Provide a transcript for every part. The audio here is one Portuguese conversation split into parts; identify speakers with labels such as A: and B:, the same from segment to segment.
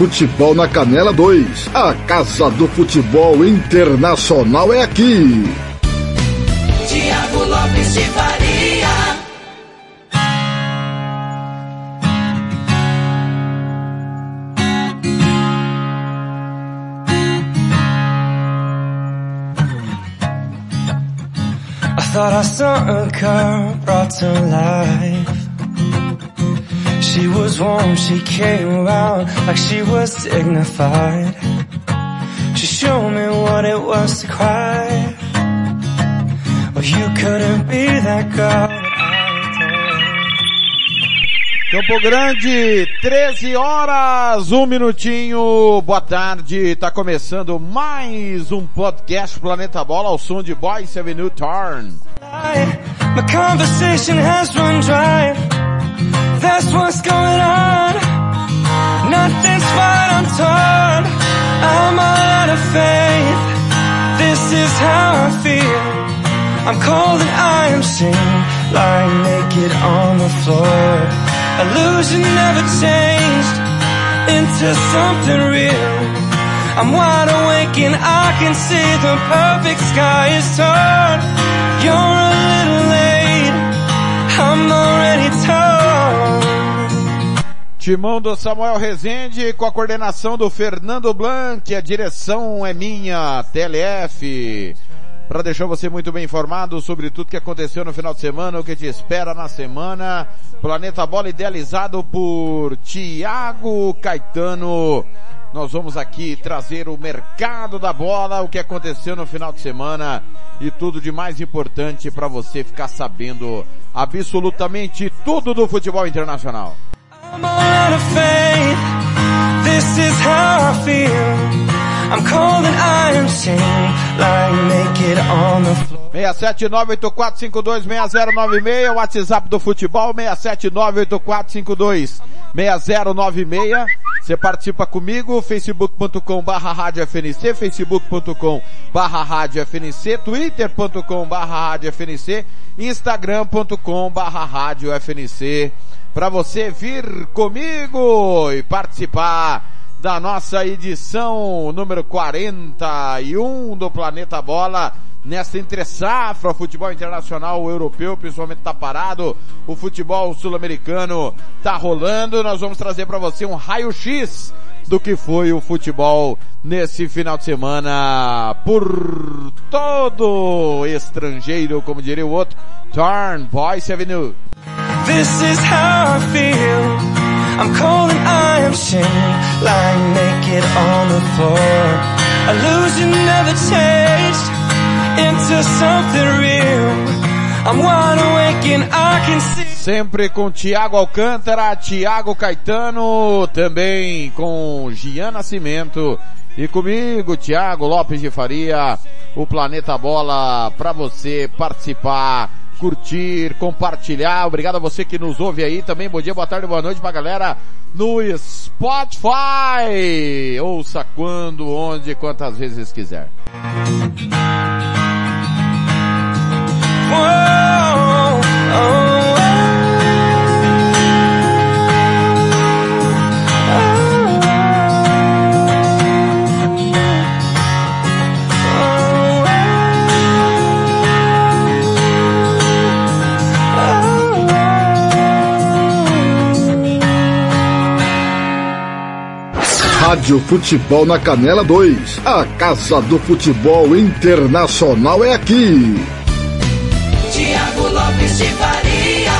A: Futebol na Canela 2. A Casa do Futebol Internacional é aqui.
B: Tiago Lopes de Faria.
C: I thought I saw a girl brought to life. She was warm, she came around like she was dignified. She showed me what it was to cry. Well, you couldn't be that girl.
D: Campo Grande, 13 horas, um minutinho, boa tarde, tá começando mais um podcast Planeta Bola ao som de Boyce Avenue Turn.
C: My That's what's going on. Nothing's fine, I'm torn. I'm all out of faith. This is how I feel. I'm cold and I am seen, lying naked on the floor. Illusion never changed into something real. I'm wide awake and I can see the perfect sky is torn. You're a little late. I'm already torn.
D: Timão do Samuel Rezende com a coordenação do Fernando Blanc, a direção é minha, TLF. Para deixar você muito bem informado sobre tudo que aconteceu no final de semana, o que te espera na semana. Planeta Bola idealizado por Tiago Caetano. Nós vamos aqui trazer o mercado da bola, o que aconteceu no final de semana e tudo de mais importante para você ficar sabendo absolutamente tudo do futebol internacional.
C: I'm out of faith. This is how I feel. I'm cold and I am chained, lying naked on the floor.
D: 67984526096, WhatsApp do futebol 67984526096. Você participa comigo, facebook.com barra rádio FNC, facebook.com barra rádio FNC, twitter.com barra rádio FNC, instagram.com barra rádio FNC. Para você vir comigo e participar da nossa edição número 41 do Planeta Bola. Nessa entre safra, futebol internacional, o europeu, principalmente tá parado, o futebol sul-americano tá rolando. Nós vamos trazer para você um raio-x do que foi o futebol nesse final de semana por todo estrangeiro, como diria o outro. Turn, Boyce Avenue.
C: This is how I feel. I'm cold and I am shamed, lying naked on the floor. Illusion never changed into something real. I'm wide awake and I can see.
D: Sempre com Tiago Alcântara, Tiago Caetano, também com Gian Nascimento e comigo, Tiago Lopes de Faria, o Planeta Bola para você participar curtir, compartilhar. Obrigado a você que nos ouve aí também. Bom dia, boa tarde, boa noite pra galera no Spotify. Ouça quando, onde, quantas vezes quiser.
C: Whoa, oh.
A: Rádio Futebol na Canela 2. A Casa do Futebol Internacional é aqui.
B: Tiago Lopes de Faria.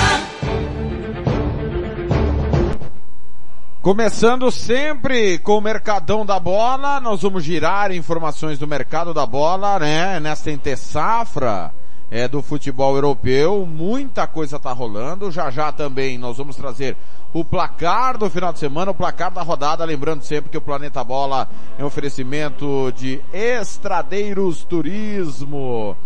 D: Começando sempre com o Mercadão da Bola, nós vamos girar informações do mercado da bola, né, nesta safra é, do futebol europeu, muita coisa tá rolando, já já também nós vamos trazer o placar do final de semana, o placar da rodada, lembrando sempre que o Planeta Bola é um oferecimento de Estradeiros Turismo,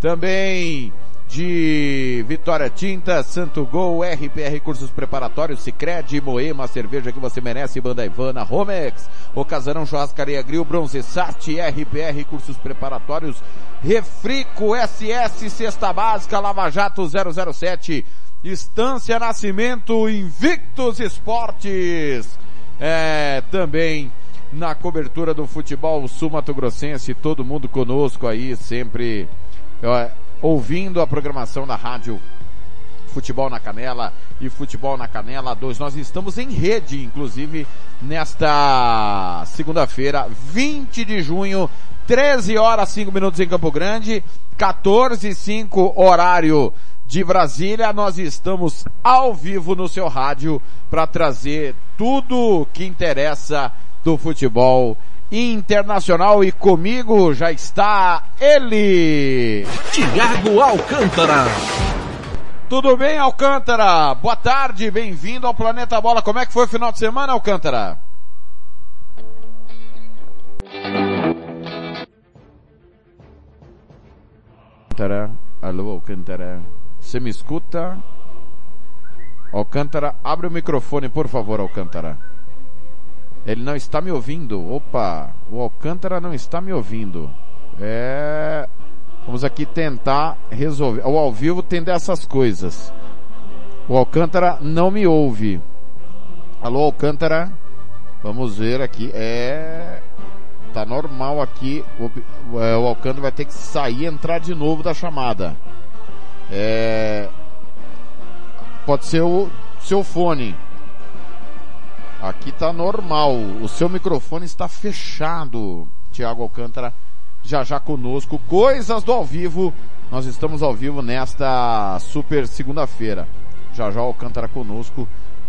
D: também de Vitória Tinta, Santo Gol, RPR Cursos Preparatórios, Sicredi, Moema, cerveja que você merece, Banda Ivana, Romex, O Casarão Churrascaria Grill, Bronze Sat, RPR Cursos Preparatórios, Refrico SS, Cesta Básica, Lava Jato 007, Estância Nascimento, Invictus Esportes, é, também na cobertura do futebol sul-mato-grossense, todo mundo conosco aí, sempre ouvindo a programação da rádio Futebol na Canela e Futebol na Canela 2. Nós estamos em rede, inclusive, nesta segunda-feira, 20 de junho, 13 horas 5 minutos em Campo Grande, 14 e 5 horário de Brasília. Nós estamos ao vivo no seu rádio para trazer tudo que interessa do futebol internacional e comigo já está ele,
E: Tiago Alcântara.
D: Tudo bem, Alcântara? Boa tarde, bem-vindo ao Planeta Bola. Como é que foi o final de semana, Alcântara? Alcântara, alô, Alcântara. Você me escuta? Alcântara, abre o microfone, por favor, Alcântara. Ele não está me ouvindo. Opa, o Alcântara não está me ouvindo. É, Vamos aqui tentar resolver. O ao vivo tem dessas coisas. O Alcântara não me ouve. Alô, Alcântara? Vamos ver aqui. É. Tá normal aqui. O, é, o Alcântara vai ter que sair e entrar de novo da chamada. É. Pode ser o seu fone. Aqui tá normal. O seu microfone está fechado, Tiago Alcântara já já conosco. Coisas do ao vivo. Nós estamos ao vivo nesta super segunda-feira. Já já Alcântara conosco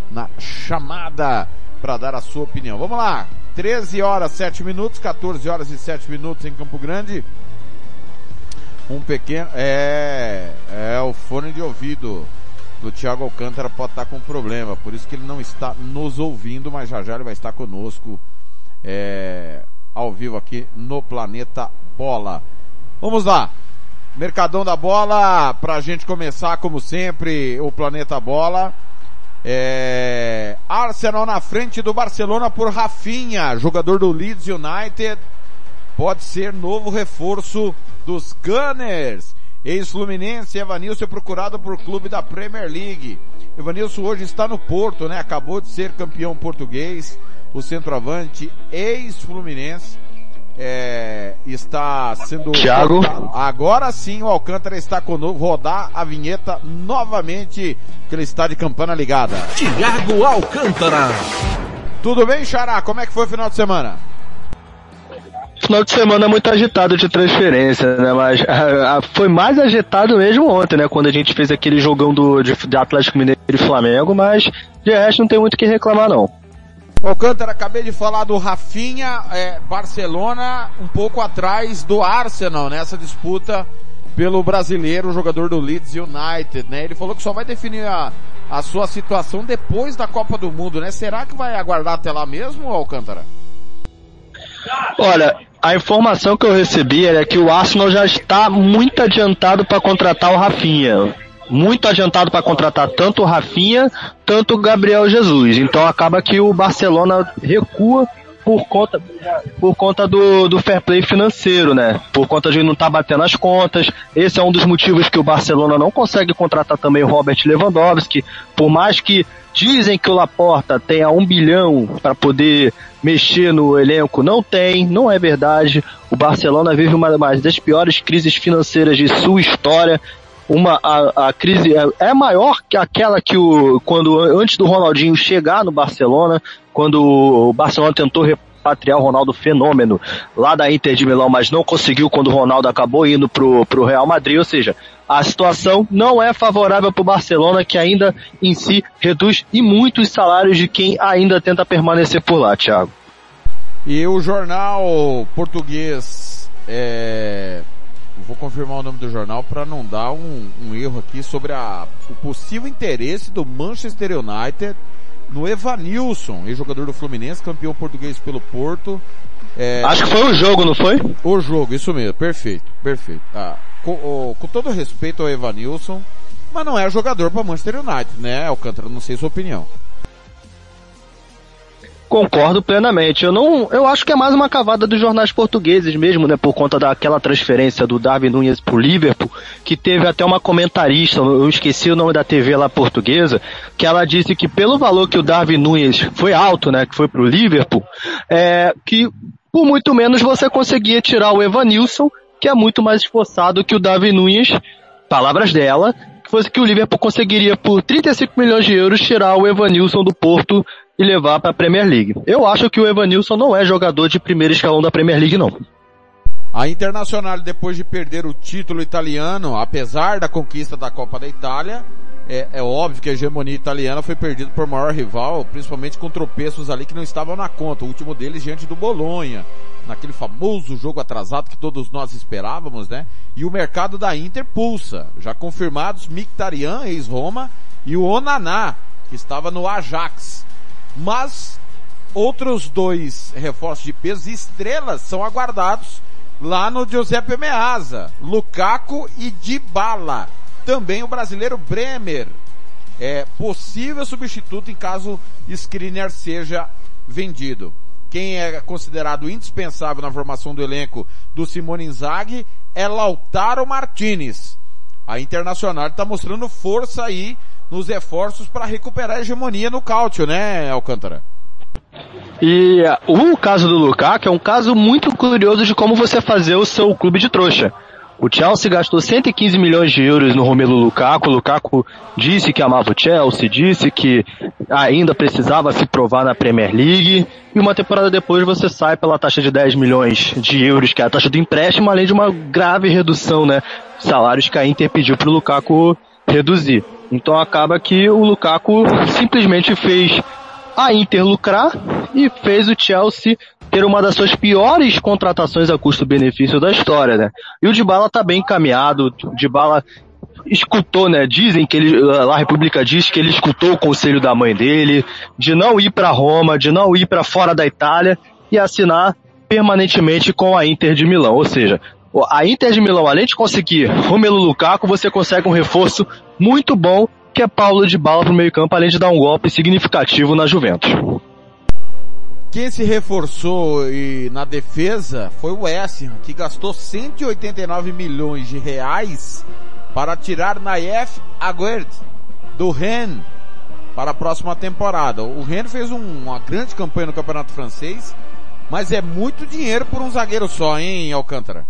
D: na chamada para dar a sua opinião. Vamos lá. 13 horas 7 minutos, 14 horas e 7 minutos em Campo Grande. Um pequeno, é, é o fone de ouvido do Thiago Alcântara pode estar com problema, por isso que ele não está nos ouvindo, mas já já ele vai estar conosco, é, ao vivo aqui no Planeta Bola. Vamos lá. Mercadão da Bola, pra gente começar como sempre, o Planeta Bola. É... Arsenal na frente do Barcelona por Rafinha, jogador do Leeds United. Pode ser novo reforço dos Gunners. Ex-Fluminense, Evanilson é procurado por clube da Premier League. Evanilson hoje está no Porto, né? Acabou de ser campeão português o centroavante ex-Fluminense é, está sendo
F: Thiago.
D: Agora sim o Alcântara está conosco. Rodar a vinheta novamente, que ele está de campana ligada.
E: Tiago Alcântara.
D: Tudo bem, Xará? Como é que foi o final de semana?
F: Final de semana muito agitado de transferência, né? Mas a, a, foi mais agitado mesmo ontem, né? Quando a gente fez aquele jogão do, de, de Atlético Mineiro e Flamengo, mas de resto não tem muito o que reclamar não.
D: Alcântara, acabei de falar do Rafinha, é, Barcelona um pouco atrás do Arsenal nessa disputa pelo brasileiro, jogador do Leeds United, né? Ele falou que só vai definir a, a sua situação depois da Copa do Mundo, né? Será que vai aguardar até lá mesmo, Alcântara?
F: Olha, a informação que eu recebi é que o Arsenal já está muito adiantado para contratar o Rafinha muito adiantado para contratar tanto o Rafinha, tanto o Gabriel Jesus. Então acaba que o Barcelona recua por conta, por conta do, do fair play financeiro, né? Por conta de não estar tá batendo as contas. Esse é um dos motivos que o Barcelona não consegue contratar também o Robert Lewandowski. Por mais que dizem que o Laporta tenha um bilhão para poder mexer no elenco, não tem, não é verdade. O Barcelona vive uma das piores crises financeiras de sua história uma a, a crise é, é maior que aquela que o quando antes do Ronaldinho chegar no Barcelona, quando o Barcelona tentou repatriar o Ronaldo fenômeno lá da Inter de Milão, mas não conseguiu quando o Ronaldo acabou indo pro, pro Real Madrid, ou seja, a situação não é favorável para o Barcelona, que ainda em si reduz e muito os salários de quem ainda tenta permanecer por lá, Thiago.
D: E o jornal português é, vou confirmar o nome do jornal para não dar um, um, erro aqui sobre a, o possível interesse do Manchester United no Evanilson, ex-jogador do Fluminense, campeão português pelo Porto.
F: É, Acho que foi o jogo, não foi?
D: O jogo, isso mesmo, perfeito, perfeito. Ah, com, o, com todo respeito ao Evanilson, mas não é jogador para Manchester United, né, Alcântara? Não sei sua opinião.
F: Concordo plenamente. Eu não, eu acho que é mais uma cavada dos jornais portugueses mesmo, né, por conta daquela transferência do Darwin Nunes pro Liverpool, que teve até uma comentarista, eu esqueci o nome da TV lá portuguesa, que ela disse que pelo valor que o Darwin Nunes foi alto, né, que foi pro Liverpool, é que por muito menos você conseguia tirar o Evanilson, que é muito mais esforçado que o Darwin Nunes, palavras dela, que fosse que o Liverpool conseguiria por 35 milhões de euros tirar o Evanilson do Porto e levar para a Premier League. Eu acho que o Evanilson não é jogador de primeiro escalão da Premier League, não.
D: A Internacional, depois de perder o título italiano, apesar da conquista da Copa da Itália, é, é, óbvio que a hegemonia italiana foi perdida por maior rival, principalmente com tropeços ali que não estavam na conta. O último deles diante do Bolonha, naquele famoso jogo atrasado que todos nós esperávamos, né? E o mercado da Inter pulsa. Já confirmados Mkhitaryan, ex-Roma, e o Onaná, que estava no Ajax. Mas outros dois reforços de peso e estrelas são aguardados lá no Giuseppe Meazza, Lukaku e Dybala. Também o brasileiro Bremer, é possível substituto em caso Skriniar seja vendido. Quem é considerado indispensável na formação do elenco do Simone Inzaghi é Lautaro Martinez. A Internacional está mostrando força aí nos reforços para recuperar a hegemonia no cálcio, né, Alcântara?
F: E uh, o caso do Lukaku é um caso muito curioso de como você fazer o seu clube de trouxa. O Chelsea gastou 115 milhões de euros no Romelu Lukaku. O Lukaku disse que amava o Chelsea, disse que ainda precisava se provar na Premier League. E uma temporada depois você sai pela taxa de 10 milhões de euros, que é a taxa do empréstimo, além de uma grave redução, né? Salários que a Inter pediu para o Lukaku reduzir. Então acaba que o Lukaku simplesmente fez a Inter lucrar e fez o Chelsea ter uma das suas piores contratações a custo-benefício da história, né? E o Dybala tá bem encaminhado, o Dybala escutou, né? Dizem que ele, a República diz que ele escutou o conselho da mãe dele de não ir para Roma, de não ir para fora da Itália e assinar permanentemente com a Inter de Milão. Ou seja, a Inter de Milão, além de conseguir Romelu Lukaku, você consegue um reforço muito bom, que é Paulo de Bala pro meio campo, além de dar um golpe significativo na Juventus.
D: Quem se reforçou e na defesa foi o West que gastou 189 milhões de reais para tirar Naif Aguerd do Rennes para a próxima temporada. O Rennes fez um, uma grande campanha no Campeonato Francês, mas é muito dinheiro por um zagueiro só, hein, Alcântara?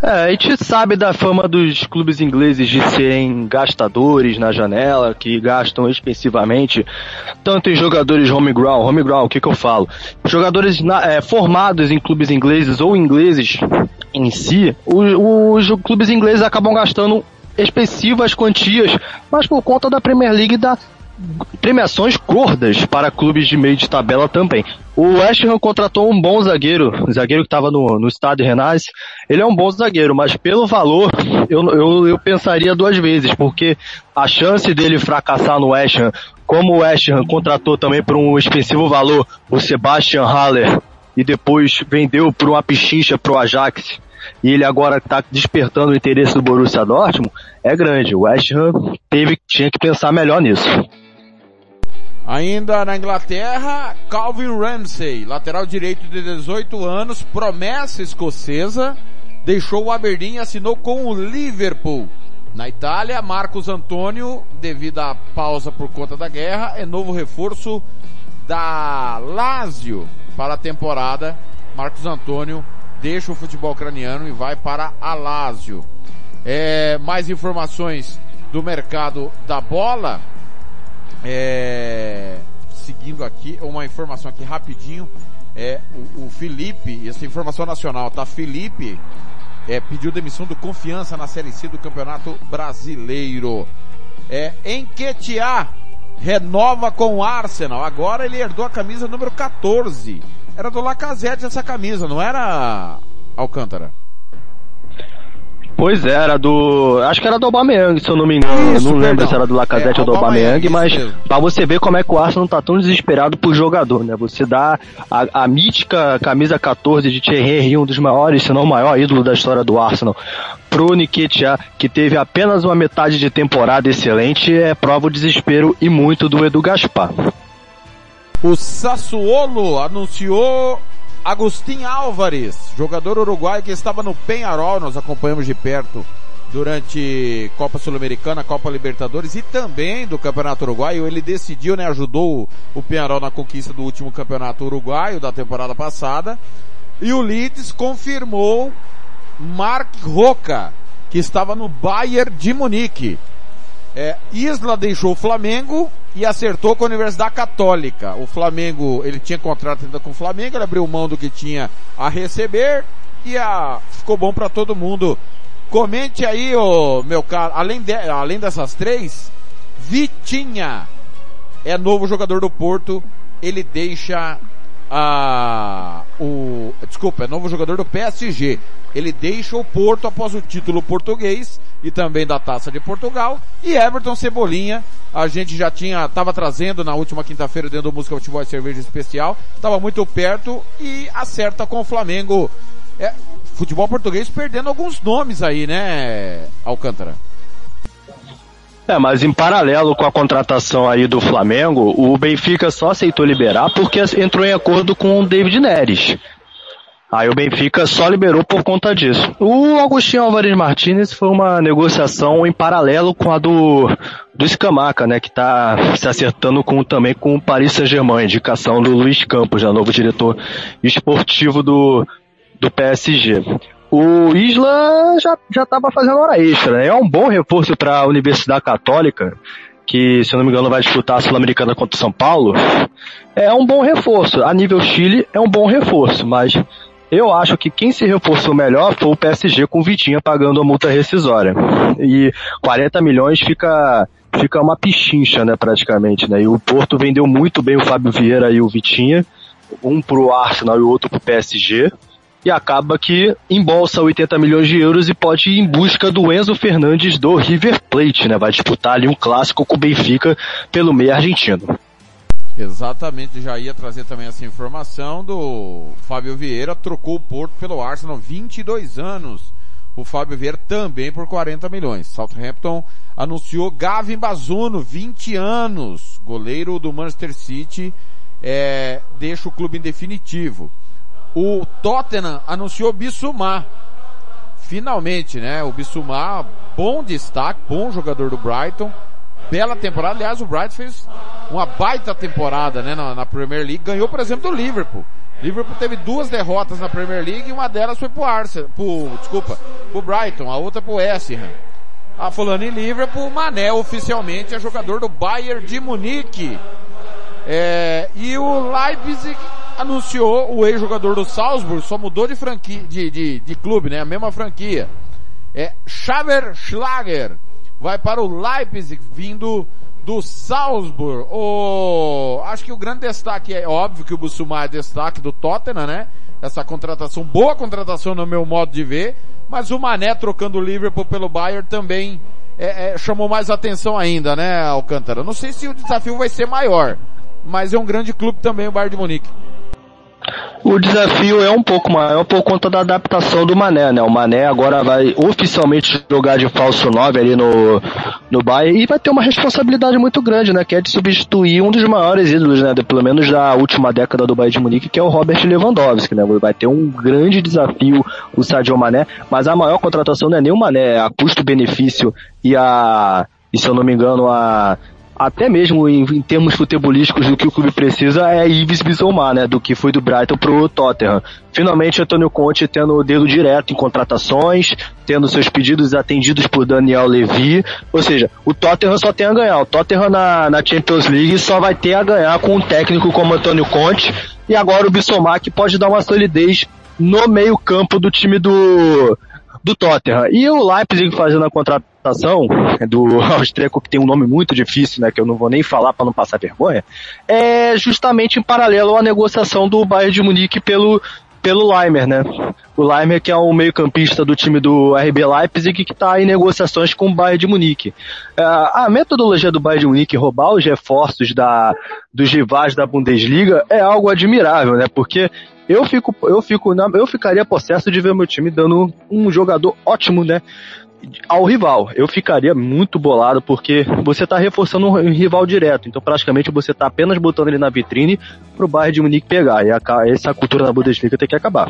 F: É, a gente sabe da fama dos clubes ingleses de serem gastadores na janela, que gastam expensivamente, tanto em jogadores homegrown, homegrown, o que que eu falo? Jogadores na, é, formados em clubes ingleses ou ingleses em si, os, os clubes ingleses acabam gastando expressivas quantias, mas por conta da Premier League da premiações gordas para clubes de meio de tabela também. O West Ham contratou um bom zagueiro, zagueiro que estava no, no estádio Renais. Ele é um bom zagueiro, mas pelo valor, eu, eu, eu pensaria duas vezes, porque a chance dele fracassar no West Ham, como o West Ham contratou também por um expensivo valor o Sebastian Haller e depois vendeu por uma pichincha pro Ajax, e ele agora está despertando o interesse do Borussia Dortmund, é grande. O West Ham teve, tinha que pensar melhor nisso.
D: Ainda na Inglaterra, Calvin Ramsey, lateral direito de 18 anos, promessa escocesa, deixou o Aberdeen e assinou com o Liverpool. Na Itália, Marcos Antônio, devido à pausa por conta da guerra, é novo reforço da Lazio para a temporada. Marcos Antônio deixa o futebol ucraniano e vai para a Lazio. É, mais informações do mercado da bola. É, seguindo aqui, uma informação aqui rapidinho. É, o, o Felipe, essa informação nacional, tá? Felipe é, pediu demissão do Confiança na Série C do Campeonato Brasileiro. É, Enquetear renova com o Arsenal. Agora ele herdou a camisa número 14. Era do Lacazette essa camisa, não era Alcântara?
F: Pois é, era do. Acho que era do Aubameyang, se eu não me engano. Isso, não lembro se era do Lacazette é, ou do Aubameyang, mas para você ver como é que o Arsenal tá tão desesperado por jogador, né? Você dá a, a mítica camisa 14 de Thierry Henry, um dos maiores, se não o maior ídolo da história do Arsenal, pro Nketiah, que teve apenas uma metade de temporada excelente, é prova o desespero e muito do Edu Gaspar.
D: O Sassuolo anunciou Agustin Álvares, jogador uruguaio que estava no Penharol, nós acompanhamos de perto durante Copa Sul-Americana, Copa Libertadores e também do Campeonato Uruguaio. Ele decidiu, né, ajudou o Penharol na conquista do último Campeonato Uruguaio da temporada passada. E o Leeds confirmou Mark Roca, que estava no Bayern de Munique. É, Isla deixou o Flamengo e acertou com a Universidade Católica. O Flamengo, ele tinha contrato ainda com o Flamengo, ele abriu mão do que tinha a receber e a, ficou bom para todo mundo. Comente aí, ô, meu caro, além, de, além dessas três, Vitinha é novo jogador do Porto, ele deixa a, o, desculpa, é novo jogador do PSG. Ele deixa o Porto após o título português e também da Taça de Portugal. E Everton Cebolinha, a gente já tinha, estava trazendo na última quinta-feira dentro do Música Futebol e Cerveja Especial, estava muito perto e acerta com o Flamengo. É, futebol português perdendo alguns nomes aí, né, Alcântara?
F: É, mas em paralelo com a contratação aí do Flamengo, o Benfica só aceitou liberar porque entrou em acordo com o David Neres. Aí o Benfica só liberou por conta disso. O Agostinho Alvarez Martinez foi uma negociação em paralelo com a do, do Escamaca, né, que está se acertando com, também com o Paris Saint-Germain, indicação do Luiz Campos, né, novo diretor esportivo do, do PSG. O Isla já já estava fazendo hora extra, né? É um bom reforço para a Universidade Católica, que se eu não me engano vai disputar a Sul-Americana contra o São Paulo. É um bom reforço. A nível Chile é um bom reforço, mas eu acho que quem se reforçou melhor foi o PSG com o Vitinha pagando a multa rescisória. E 40 milhões fica fica uma pichincha, né, praticamente, né? E o Porto vendeu muito bem o Fábio Vieira e o Vitinha, um pro Arsenal e o outro pro PSG e acaba que embolsa 80 milhões de euros e pode ir em busca do Enzo Fernandes do River Plate, né? Vai disputar ali um clássico com o Benfica pelo meio argentino.
D: Exatamente, já ia trazer também essa informação do Fábio Vieira, trocou o Porto pelo Arsenal, 22 anos. O Fábio Vieira também por 40 milhões. Southampton anunciou Gavin Bazuno, 20 anos, goleiro do Manchester City, é, deixa o clube em definitivo. O Tottenham anunciou Bissumar. Finalmente, né? O Bissumar, bom destaque, bom jogador do Brighton. Bela temporada. Aliás, o Brighton fez uma baita temporada, né? Na, na Premier League. Ganhou, por exemplo, do Liverpool. Liverpool teve duas derrotas na Premier League e uma delas foi pro Arsenal, pro, desculpa, pro Brighton, a outra pro West Ham. Ah, falando em Liverpool, Mané oficialmente é jogador do Bayern de Munique. É, e o Leipzig anunciou o ex-jogador do Salzburg, só mudou de franquia, de, de, de clube, né? A mesma franquia. É Xaver Schlager. Vai para o Leipzig, vindo do Salzburg. O, acho que o grande destaque é óbvio que o Bussumar é destaque do Tottenham, né? Essa contratação, boa contratação no meu modo de ver, mas o Mané trocando o Liverpool pelo Bayern também é, é, chamou mais atenção ainda, né, Alcântara? Não sei se o desafio vai ser maior, mas é um grande clube também o Bayern de Munique.
F: O desafio é um pouco maior por conta da adaptação do Mané, né? O Mané agora vai oficialmente jogar de falso 9 ali no, no Bayern e vai ter uma responsabilidade muito grande, né? Que é de substituir um dos maiores ídolos, né? Pelo menos da última década do Bayern de Munique, que é o Robert Lewandowski, né? Vai ter um grande desafio o Sadio Mané, mas a maior contratação não é nem o Mané, é a custo-benefício e a, e se eu não me engano, a até mesmo em, em, termos futebolísticos do que o clube precisa é Ives Bissouma, né, do que foi do Brighton pro Tottenham. Finalmente Antônio Conte tendo o dedo direto em contratações, tendo seus pedidos atendidos por Daniel Levy, ou seja, o Tottenham só tem a ganhar. O Tottenham na, na Champions League só vai ter a ganhar com um técnico como Antônio Conte e agora o Bissouma que pode dar uma solidez no meio campo do time do do Tottenham. E o Leipzig fazendo a contratação do austríaco, que tem um nome muito difícil, né, que eu não vou nem falar para não passar vergonha, é justamente em paralelo à negociação do Bayern de Munique pelo pelo Leimer, né? O Leimer que é o meio-campista do time do RB Leipzig que está em negociações com o Bayern de Munique. É, a metodologia do Bayern de Munique roubar os reforços da, dos rivais da Bundesliga é algo admirável, né? Porque eu fico, eu fico, eu ficaria possesso de ver meu time dando um jogador ótimo, né? Ao rival. Eu ficaria muito bolado porque você está reforçando um rival direto. Então, praticamente, você está apenas botando ele na vitrine para o de Munique pegar. E a, essa cultura da Bundesliga tem que acabar.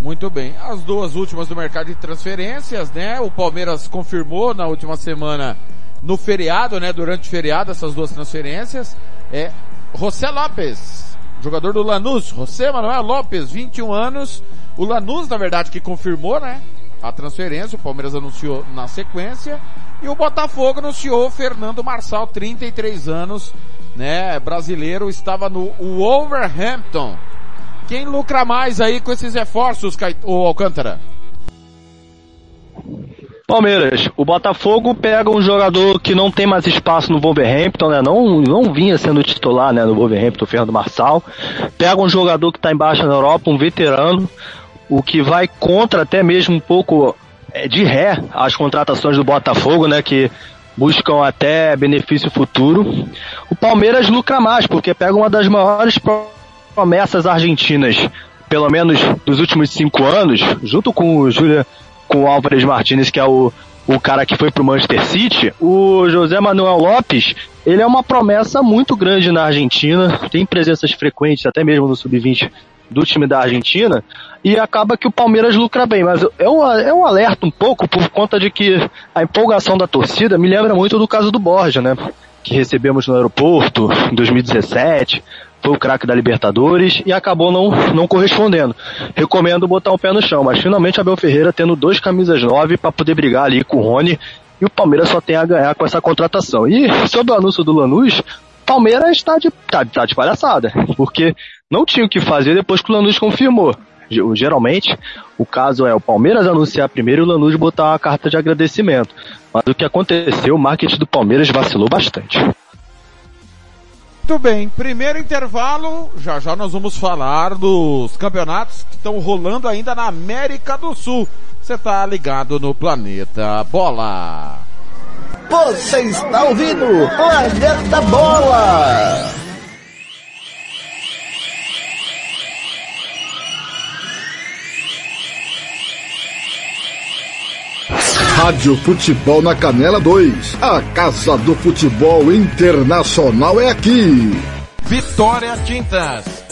D: Muito bem. As duas últimas do mercado de transferências, né? O Palmeiras confirmou na última semana no feriado, né? Durante o feriado, essas duas transferências. É José Lopes, jogador do Lanús. José Manuel Lopes, 21 anos. O Lanús, na verdade, que confirmou, né? A transferência, o Palmeiras anunciou na sequência. E o Botafogo anunciou Fernando Marçal, 33 anos, né? Brasileiro, estava no Wolverhampton. Quem lucra mais aí com esses reforços, o Alcântara?
F: Palmeiras, o Botafogo pega um jogador que não tem mais espaço no Wolverhampton, né? Não, não vinha sendo titular, né, no Wolverhampton, o Fernando Marçal. Pega um jogador que está embaixo na Europa, um veterano, o que vai contra até mesmo um pouco é, de ré as contratações do Botafogo, né, que buscam até benefício futuro. O Palmeiras lucra mais, porque pega uma das maiores promessas argentinas, pelo menos dos últimos cinco anos, junto com o Júlia com o Álvares Martinez, que é o, o cara que foi pro Manchester City, o José Manuel Lopes, ele é uma promessa muito grande na Argentina, tem presenças frequentes, até mesmo no Sub-20 do time da Argentina, e acaba que o Palmeiras lucra bem, mas eu, eu alerto um pouco por conta de que a empolgação da torcida me lembra muito do caso do Borja, né? Que recebemos no aeroporto em 2017, foi o craque da Libertadores e acabou não, não correspondendo. Recomendo botar o pé no chão, mas finalmente Abel Ferreira tendo dois camisas nove para poder brigar ali com o Rony e o Palmeiras só tem a ganhar com essa contratação. E sobre o anúncio do Lanús, Palmeiras está de, tá, tá de palhaçada, porque não tinha o que fazer depois que o Lanús confirmou. Geralmente, o caso é o Palmeiras anunciar primeiro e o Lanús botar uma carta de agradecimento. Mas o que aconteceu, o marketing do Palmeiras vacilou bastante.
D: Muito bem, primeiro intervalo, já já nós vamos falar dos campeonatos que estão rolando ainda na América do Sul. Você está ligado no Planeta Bola.
A: Você está ouvindo Planeta Bola. Rádio Futebol na Canela 2. A Casa do Futebol Internacional é aqui.
D: Vitória Tintas.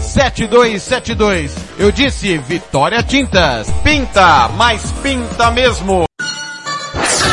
D: 7272. Eu disse Vitória Tintas. Pinta, mas pinta mesmo.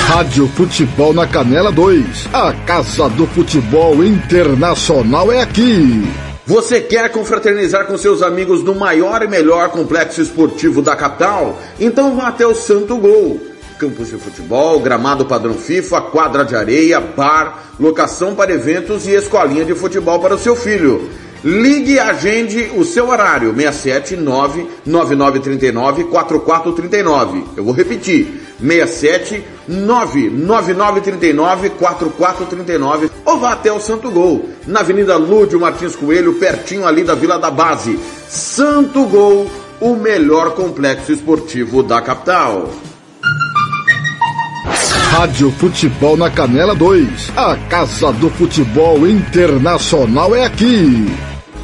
A: Rádio Futebol na Canela 2. A Casa do Futebol Internacional é aqui.
G: Você quer confraternizar com seus amigos no maior e melhor complexo esportivo da capital? Então vá até o Santo Gol campos de futebol, gramado padrão FIFA, quadra de areia, bar, locação para eventos e escolinha de futebol para o seu filho. Ligue e agende o seu horário, 679 9939 4439. Eu vou repetir, 67 99939 4439 ou vá até o Santo Gol, na Avenida Lúdio Martins Coelho, pertinho ali da Vila da Base. Santo Gol, o melhor complexo esportivo da capital.
A: Rádio Futebol na Canela 2. A Casa do Futebol Internacional é aqui.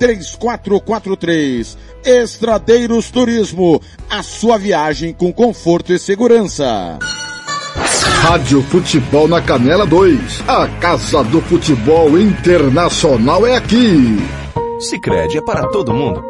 H: 3443. Estradeiros Turismo, a sua viagem com conforto e segurança.
A: Rádio Futebol na Canela 2. A Casa do Futebol Internacional é aqui.
I: Sicredi é para todo mundo.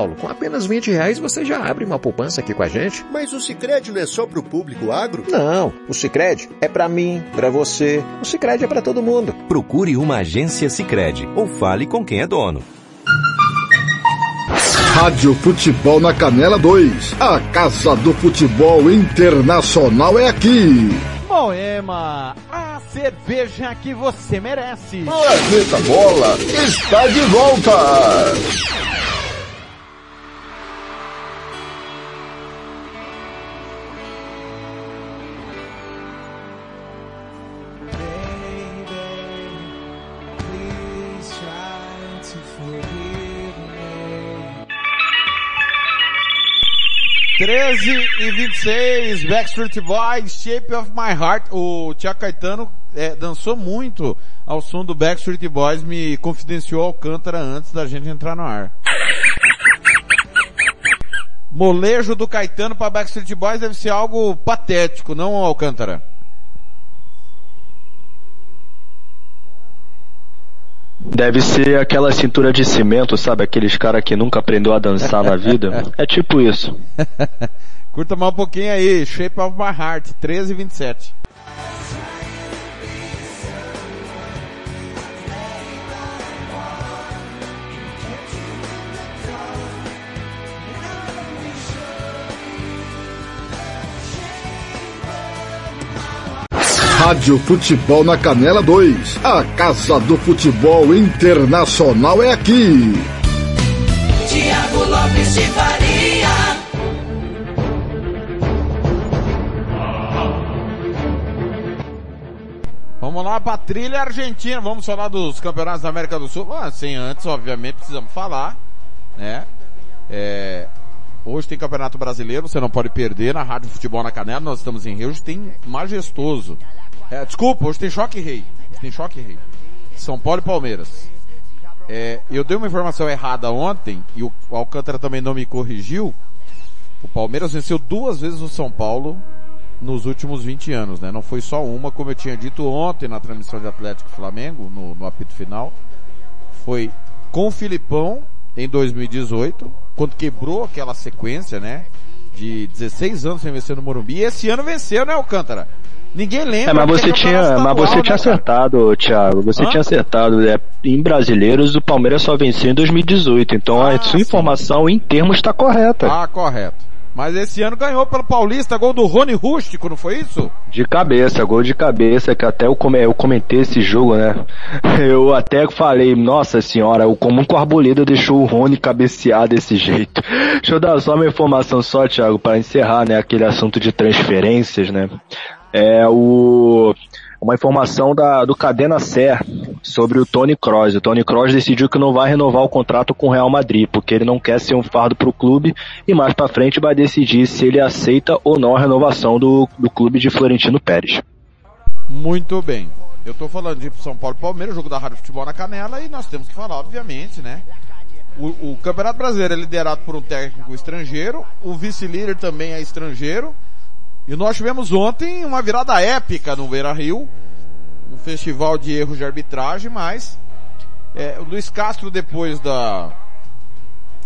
I: Com apenas 20 reais você já abre uma poupança aqui com a gente.
J: Mas o Sicredi não é só pro público agro?
I: Não, o Sicredi é para mim, para você. O Sicredi é para todo mundo.
K: Procure uma agência Sicredi ou fale com quem é dono.
A: Rádio Futebol na Canela 2. A Casa do Futebol Internacional é aqui.
D: Moema, a cerveja que você merece.
A: Planeta Bola está de volta.
D: Treze e 26, Backstreet Boys, Shape of My Heart. O Tiago Caetano é, dançou muito ao som do Backstreet Boys, me confidenciou Alcântara antes da gente entrar no ar. Molejo do Caetano para Backstreet Boys deve ser algo patético, não Alcântara?
F: Deve ser aquela cintura de cimento, sabe? Aqueles cara que nunca aprendeu a dançar na vida. É tipo isso.
D: Curta mais um pouquinho aí, Shape of My Heart, 13 e 27.
A: Rádio Futebol na Canela 2. A Casa do Futebol Internacional é aqui.
B: Tiago Lopes de Faria.
D: Vamos lá pra trilha argentina. Vamos falar dos campeonatos da América do Sul. Ah, sem antes, obviamente, precisamos falar, né? É, hoje tem Campeonato Brasileiro, você não pode perder na Rádio Futebol na Canela. Nós estamos em Rio, hoje tem Majestoso. É, desculpa, hoje tem Choque Rei. Tem Choque Rei. São Paulo e Palmeiras. É, eu dei uma informação errada ontem e o Alcântara também não me corrigiu. O Palmeiras venceu duas vezes o São Paulo nos últimos 20 anos, né? Não foi só uma, como eu tinha dito ontem na transmissão de Atlético Flamengo, no, no apito final. Foi com o Filipão em 2018, quando quebrou aquela sequência, né? De 16 anos sem vencer no Morumbi. E esse ano venceu, né, Alcântara? Ninguém lembra.
F: É, mas você tinha, mas você tinha acertado, Thiago. Você Hã? tinha acertado. É, em brasileiros, o Palmeiras só venceu em 2018. Então ah, a sua sim. informação em termos está correta.
D: Ah, correto. Mas esse ano ganhou pelo Paulista, gol do Rony Rústico, não foi isso?
F: De cabeça, gol de cabeça, que até eu, comentei esse jogo, né? Eu até falei, nossa senhora, o comum com Arboleda deixou o Rony cabecear desse jeito. Deixa eu dar só uma informação só, Thiago, para encerrar, né, aquele assunto de transferências, né? É o uma informação da, do Cadena Ser sobre o Tony Kroos. O Tony Kroos decidiu que não vai renovar o contrato com o Real Madrid, porque ele não quer ser um fardo para o clube e mais para frente vai decidir se ele aceita ou não a renovação do, do clube de Florentino Pérez.
D: Muito bem. Eu estou falando de São Paulo Palmeiras, jogo da Rádio Futebol na Canela, e nós temos que falar, obviamente, né? O, o Campeonato Brasileiro é liderado por um técnico estrangeiro, o vice-líder também é estrangeiro, e nós tivemos ontem uma virada épica no Beira Rio, um festival de erros de arbitragem, mas é, o Luiz Castro depois da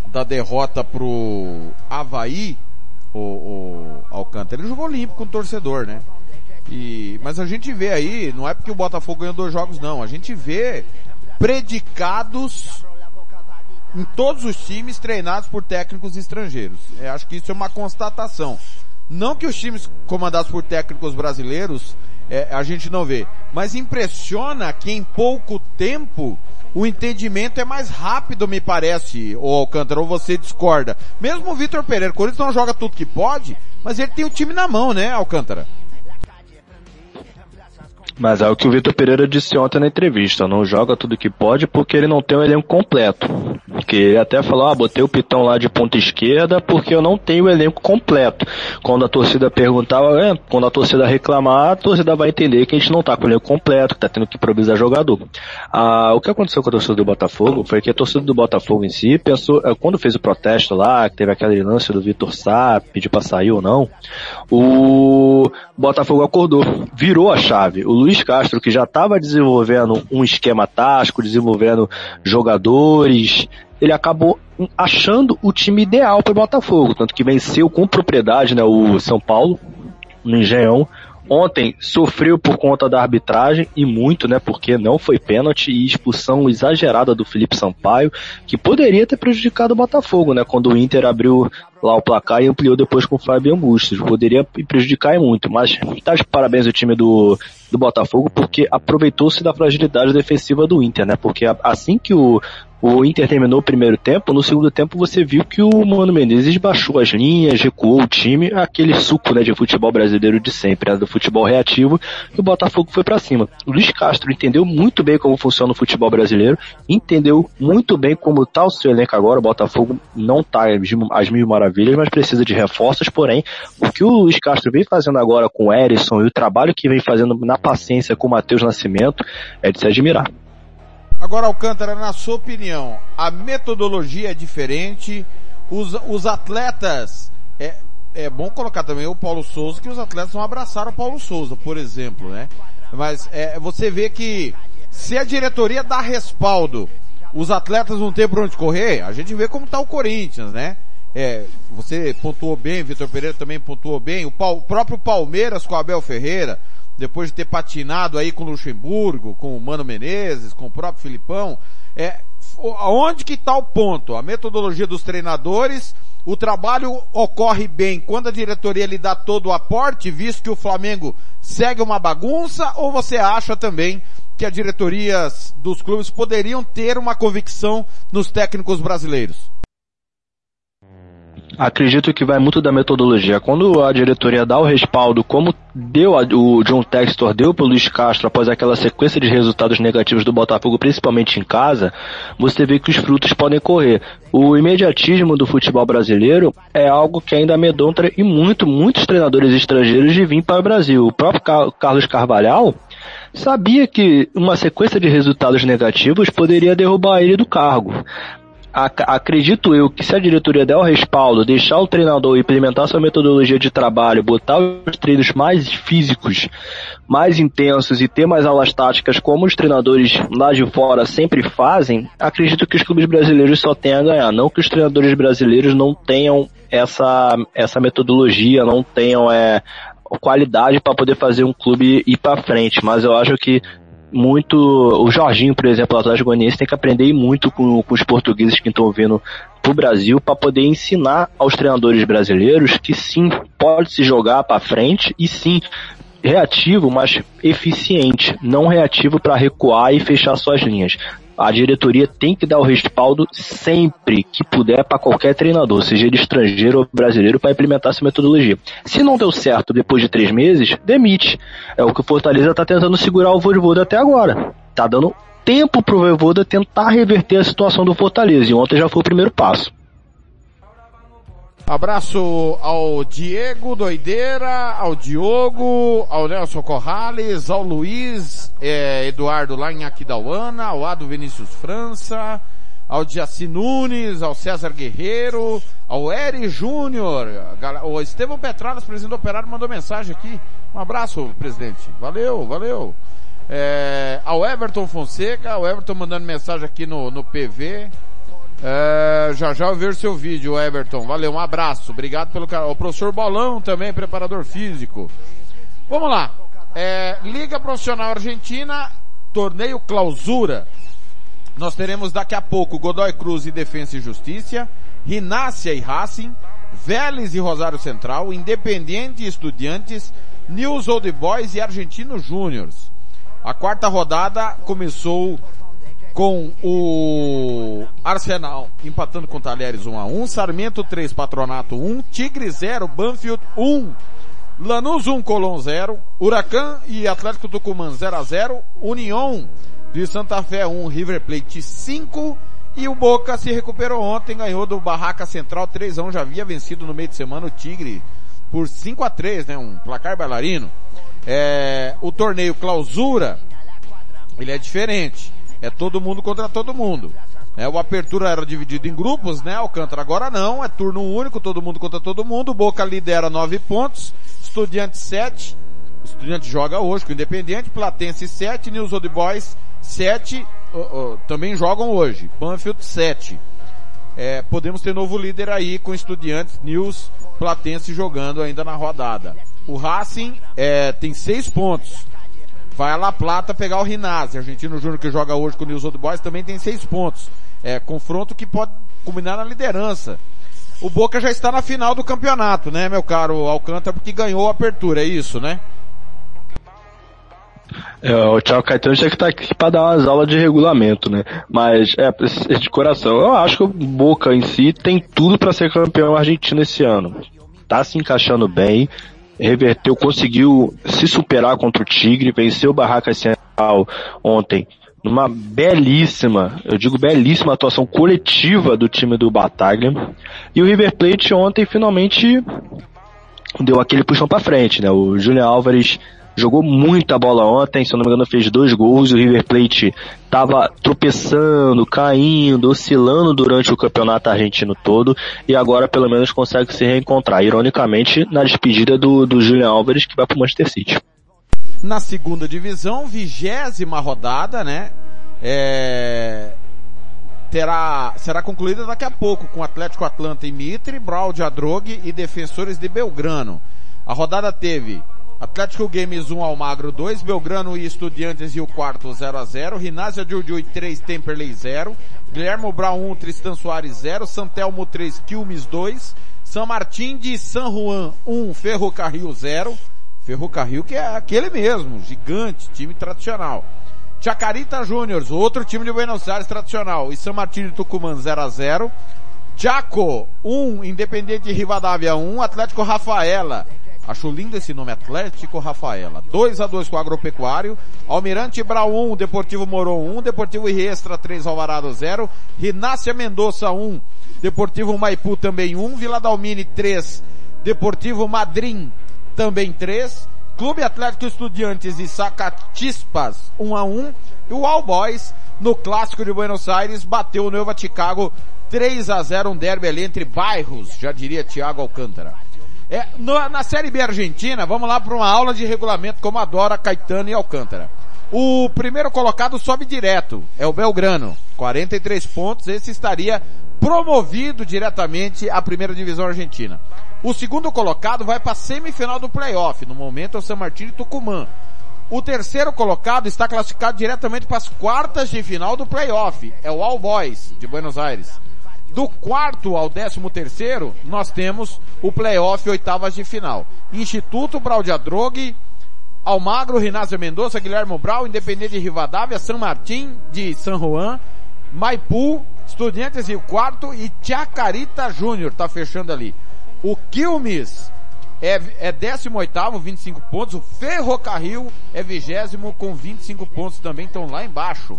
D: da derrota pro Havaí, o, o Alcântara. Ele jogou limpo com o torcedor, né? E, mas a gente vê aí, não é porque o Botafogo ganhou dois jogos, não. A gente vê predicados em todos os times treinados por técnicos estrangeiros. Eu acho que isso é uma constatação. Não que os times comandados por técnicos brasileiros é, a gente não vê, mas impressiona que em pouco tempo o entendimento é mais rápido, me parece, o Alcântara, ou você discorda. Mesmo o Vitor Pereira, o Corinthians não joga tudo que pode, mas ele tem o time na mão, né, Alcântara?
F: Mas é o que o Vitor Pereira disse ontem na entrevista, não joga tudo que pode porque ele não tem o elenco completo. Que ele até falou, ah, botei o Pitão lá de ponta esquerda porque eu não tenho o elenco completo. Quando a torcida perguntava, é, quando a torcida reclamar, a torcida vai entender que a gente não tá com o elenco completo, que tá tendo que improvisar jogador. Ah, o que aconteceu com a torcida do Botafogo foi que a torcida do Botafogo em si pensou, é, quando fez o protesto lá, que teve aquele lance do Vitor Sá, pediu pra sair ou não, o Botafogo acordou, virou a chave. O Luiz Castro, que já estava desenvolvendo um esquema tático, desenvolvendo jogadores, ele acabou achando o time ideal para o Botafogo, tanto que venceu com propriedade né, o São Paulo no Engenhão. Ontem sofreu por conta da arbitragem e muito, né? Porque não foi pênalti e expulsão exagerada do Felipe Sampaio, que poderia ter prejudicado o Botafogo, né? Quando o Inter abriu lá o placar e ampliou depois com o Fábio Bustos. Poderia prejudicar muito, mas tá de parabéns o time do, do Botafogo porque aproveitou-se da fragilidade defensiva do Inter, né? Porque assim que o, o Inter terminou o primeiro tempo, no segundo tempo você viu que o Mano Menezes baixou as linhas, recuou o time, aquele suco né, de futebol brasileiro de sempre, né, do futebol reativo, e o Botafogo foi para cima. O Luiz Castro entendeu muito bem como funciona o futebol brasileiro, entendeu muito bem como tá o seu elenco agora, o Botafogo não tá às mil maravilhas, mas precisa de reforços, porém, o que o Luiz Castro vem fazendo agora com o Erisson e o trabalho que vem fazendo na paciência com o Matheus Nascimento é de se admirar.
D: Agora, Alcântara, na sua opinião, a metodologia é diferente, os, os atletas, é, é bom colocar também o Paulo Souza, que os atletas não abraçaram o Paulo Souza, por exemplo, né? Mas é, você vê que se a diretoria dá respaldo, os atletas não têm por onde correr, a gente vê como está o Corinthians, né? É, você pontuou bem, Vitor Pereira também pontuou bem, o, o próprio Palmeiras com o Abel Ferreira, depois de ter patinado aí com o Luxemburgo, com o Mano Menezes, com o próprio Filipão, é, onde que está o ponto? A metodologia dos treinadores, o trabalho ocorre bem quando a diretoria lhe dá todo o aporte, visto que o Flamengo segue uma bagunça, ou você acha também que as diretorias dos clubes poderiam ter uma convicção nos técnicos brasileiros?
F: Acredito que vai muito da metodologia. Quando a diretoria dá o respaldo, como deu a, o John Textor deu para o Luiz Castro após aquela sequência de resultados negativos do Botafogo, principalmente em casa, você vê que os frutos podem correr. O imediatismo do futebol brasileiro é algo que ainda amedronta e muito, muitos treinadores estrangeiros de vir para o Brasil. O próprio Carlos Carvalhal sabia que uma sequência de resultados negativos poderia derrubar ele do cargo acredito eu que se a diretoria der o respaldo, deixar o treinador implementar sua metodologia de trabalho, botar os treinos mais físicos, mais intensos e ter mais aulas táticas como os treinadores lá de fora sempre fazem, acredito que os clubes brasileiros só tenham a ganhar. Não que os treinadores brasileiros não tenham essa, essa metodologia, não tenham é, qualidade para poder fazer um clube ir para frente, mas eu acho que muito. O Jorginho, por exemplo, o Atlético Goianiense, tem que aprender muito com, com os portugueses que estão vindo pro Brasil para poder ensinar aos treinadores brasileiros que sim, pode se jogar para frente e sim, reativo, mas eficiente, não reativo para recuar e fechar suas linhas a diretoria tem que dar o respaldo sempre que puder para qualquer treinador, seja ele estrangeiro ou brasileiro, para implementar essa metodologia. Se não deu certo depois de três meses, demite. É o que o Fortaleza está tentando segurar o Voivoda até agora. Tá dando tempo pro Voivoda tentar reverter a situação do Fortaleza, e ontem já foi o primeiro passo.
D: Abraço ao Diego Doideira, ao Diogo, ao Nelson Corrales, ao Luiz é, Eduardo lá em Aquidauana, ao Ado Vinícius França, ao Diaci Nunes, ao César Guerreiro, ao Eri Júnior, o Estevão Petralas, presidente do Operário, mandou mensagem aqui. Um abraço, presidente. Valeu, valeu. É, ao Everton Fonseca, o Everton mandando mensagem aqui no, no PV. É, já já eu vejo seu vídeo, Everton. Valeu, um abraço. Obrigado pelo canal. O professor Bolão também, preparador físico. Vamos lá. É, Liga Profissional Argentina, torneio clausura. Nós teremos daqui a pouco Godoy Cruz e Defensa e Justiça, Rinácia e Racing, Vélez e Rosário Central, Independiente e Estudiantes, News Old Boys e Argentino Júniors. A quarta rodada começou com o Arsenal empatando com o Talheres 1 a 1, Sarmento 3, Patronato 1, Tigre 0, Banfield 1, Lanús 1, Colón 0, Huracan e Atlético Tucumã 0 a 0, União de Santa Fé 1, River Plate 5 e o Boca se recuperou ontem, ganhou do Barraca Central 3 a 1, já havia vencido no meio de semana o Tigre por 5 a 3, né, um placar bailarino. É, o torneio clausura, ele é diferente. É todo mundo contra todo mundo. É, o Apertura era dividido em grupos, né? Alcântara agora não, é turno único, todo mundo contra todo mundo. Boca lidera nove pontos, Estudiante sete, Estudiante joga hoje com o Independente, Platense sete, News Old Boys sete, também jogam hoje. Banfield sete. É, podemos ter novo líder aí com Estudiantes, News, Platense jogando ainda na rodada. O Racing é, tem seis pontos vai a La Plata pegar o Rinazzi. Argentino Júnior que joga hoje com o Old Boys também tem seis pontos. É, confronto que pode culminar na liderança. O Boca já está na final do campeonato, né, meu caro Alcântara, porque ganhou a apertura, é isso, né?
F: É, o Thiago Caetano tinha que estar aqui para dar umas aulas de regulamento, né? Mas, é, de coração, eu acho que o Boca em si tem tudo para ser campeão argentino esse ano. Tá se encaixando bem, reverteu, conseguiu se superar contra o Tigre, venceu o Barraca Central ontem numa belíssima, eu digo belíssima atuação coletiva do time do Bataglia. E o River Plate ontem finalmente deu aquele puxão para frente, né? O Julian Álvares jogou muita bola ontem, se eu não me engano fez dois gols, o River Plate estava tropeçando, caindo, oscilando durante o campeonato argentino todo e agora pelo menos consegue se reencontrar, ironicamente na despedida do, do Julian Álvares que vai para o Manchester City.
D: Na segunda divisão, vigésima rodada, né? É... Terá, será concluída daqui a pouco com Atlético Atlanta e Mitre, Brawl de Adrogue e Defensores de Belgrano. A rodada teve Atlético Games 1 Almagro 2, Belgrano e Estudiantes e o quarto 0 a 0, Rinásia Jujuy 3, Temperley 0, Guilherme Brown 1, Tristan Soares 0, Santelmo 3, Quilmes 2, São Martin de San Juan 1, Ferrocarril 0, Ferrocarril que é aquele mesmo, gigante, time tradicional. Chacarita Júniors, outro time de Buenos Aires tradicional, e São Martin de Tucumã 0 a 0, Chaco 1, Independente de Rivadavia 1, Atlético Rafaela Acho lindo esse nome, Atlético Rafaela. 2 a 2 com o Agropecuário. Almirante Brau 1, Deportivo Moron 1, Deportivo Riestra 3, Alvarado 0. Rinácia Mendonça 1, Deportivo Maipu também 1, Vila Dalmine 3, Deportivo Madrim também 3. Clube Atlético Estudiantes e Sacatispas 1 a 1 e o All Boys no clássico de Buenos Aires bateu o Nova Chicago 3 a 0 um derby ali entre bairros, já diria Thiago Alcântara. É, no, na Série B Argentina, vamos lá para uma aula de regulamento como adora Caetano e Alcântara. O primeiro colocado sobe direto, é o Belgrano, 43 pontos, esse estaria promovido diretamente à primeira divisão argentina. O segundo colocado vai para a semifinal do playoff, no momento é o San Martín e Tucumã. O terceiro colocado está classificado diretamente para as quartas de final do playoff, é o All Boys de Buenos Aires. Do quarto ao décimo terceiro, nós temos o playoff oitavas de final. Instituto Braudia Drogue, Almagro, Rinácio Mendonça, Guilherme Brau, Independente de Rivadavia, São Martim de San Juan, Maipu, Estudiantes e o quarto e Chacarita Júnior, tá fechando ali. O Quilmes é, é 18 25 pontos. O Ferrocarril é vigésimo com 25 pontos também, estão lá embaixo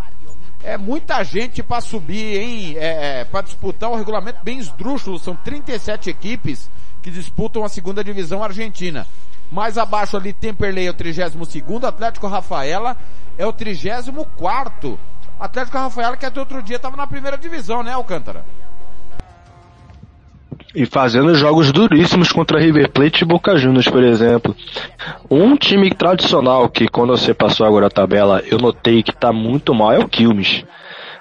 D: é muita gente para subir, hein? É, é, para disputar um regulamento bem esdrúxulo. São 37 equipes que disputam a segunda divisão argentina. Mais abaixo ali, Temperley é o 32 Atlético Rafaela é o 34 Atlético Rafaela que até outro dia estava na primeira divisão, né, Alcântara?
F: E fazendo jogos duríssimos contra River Plate e Boca Juniors, por exemplo. Um time tradicional que quando você passou agora a tabela eu notei que está muito mal é o Quilmes.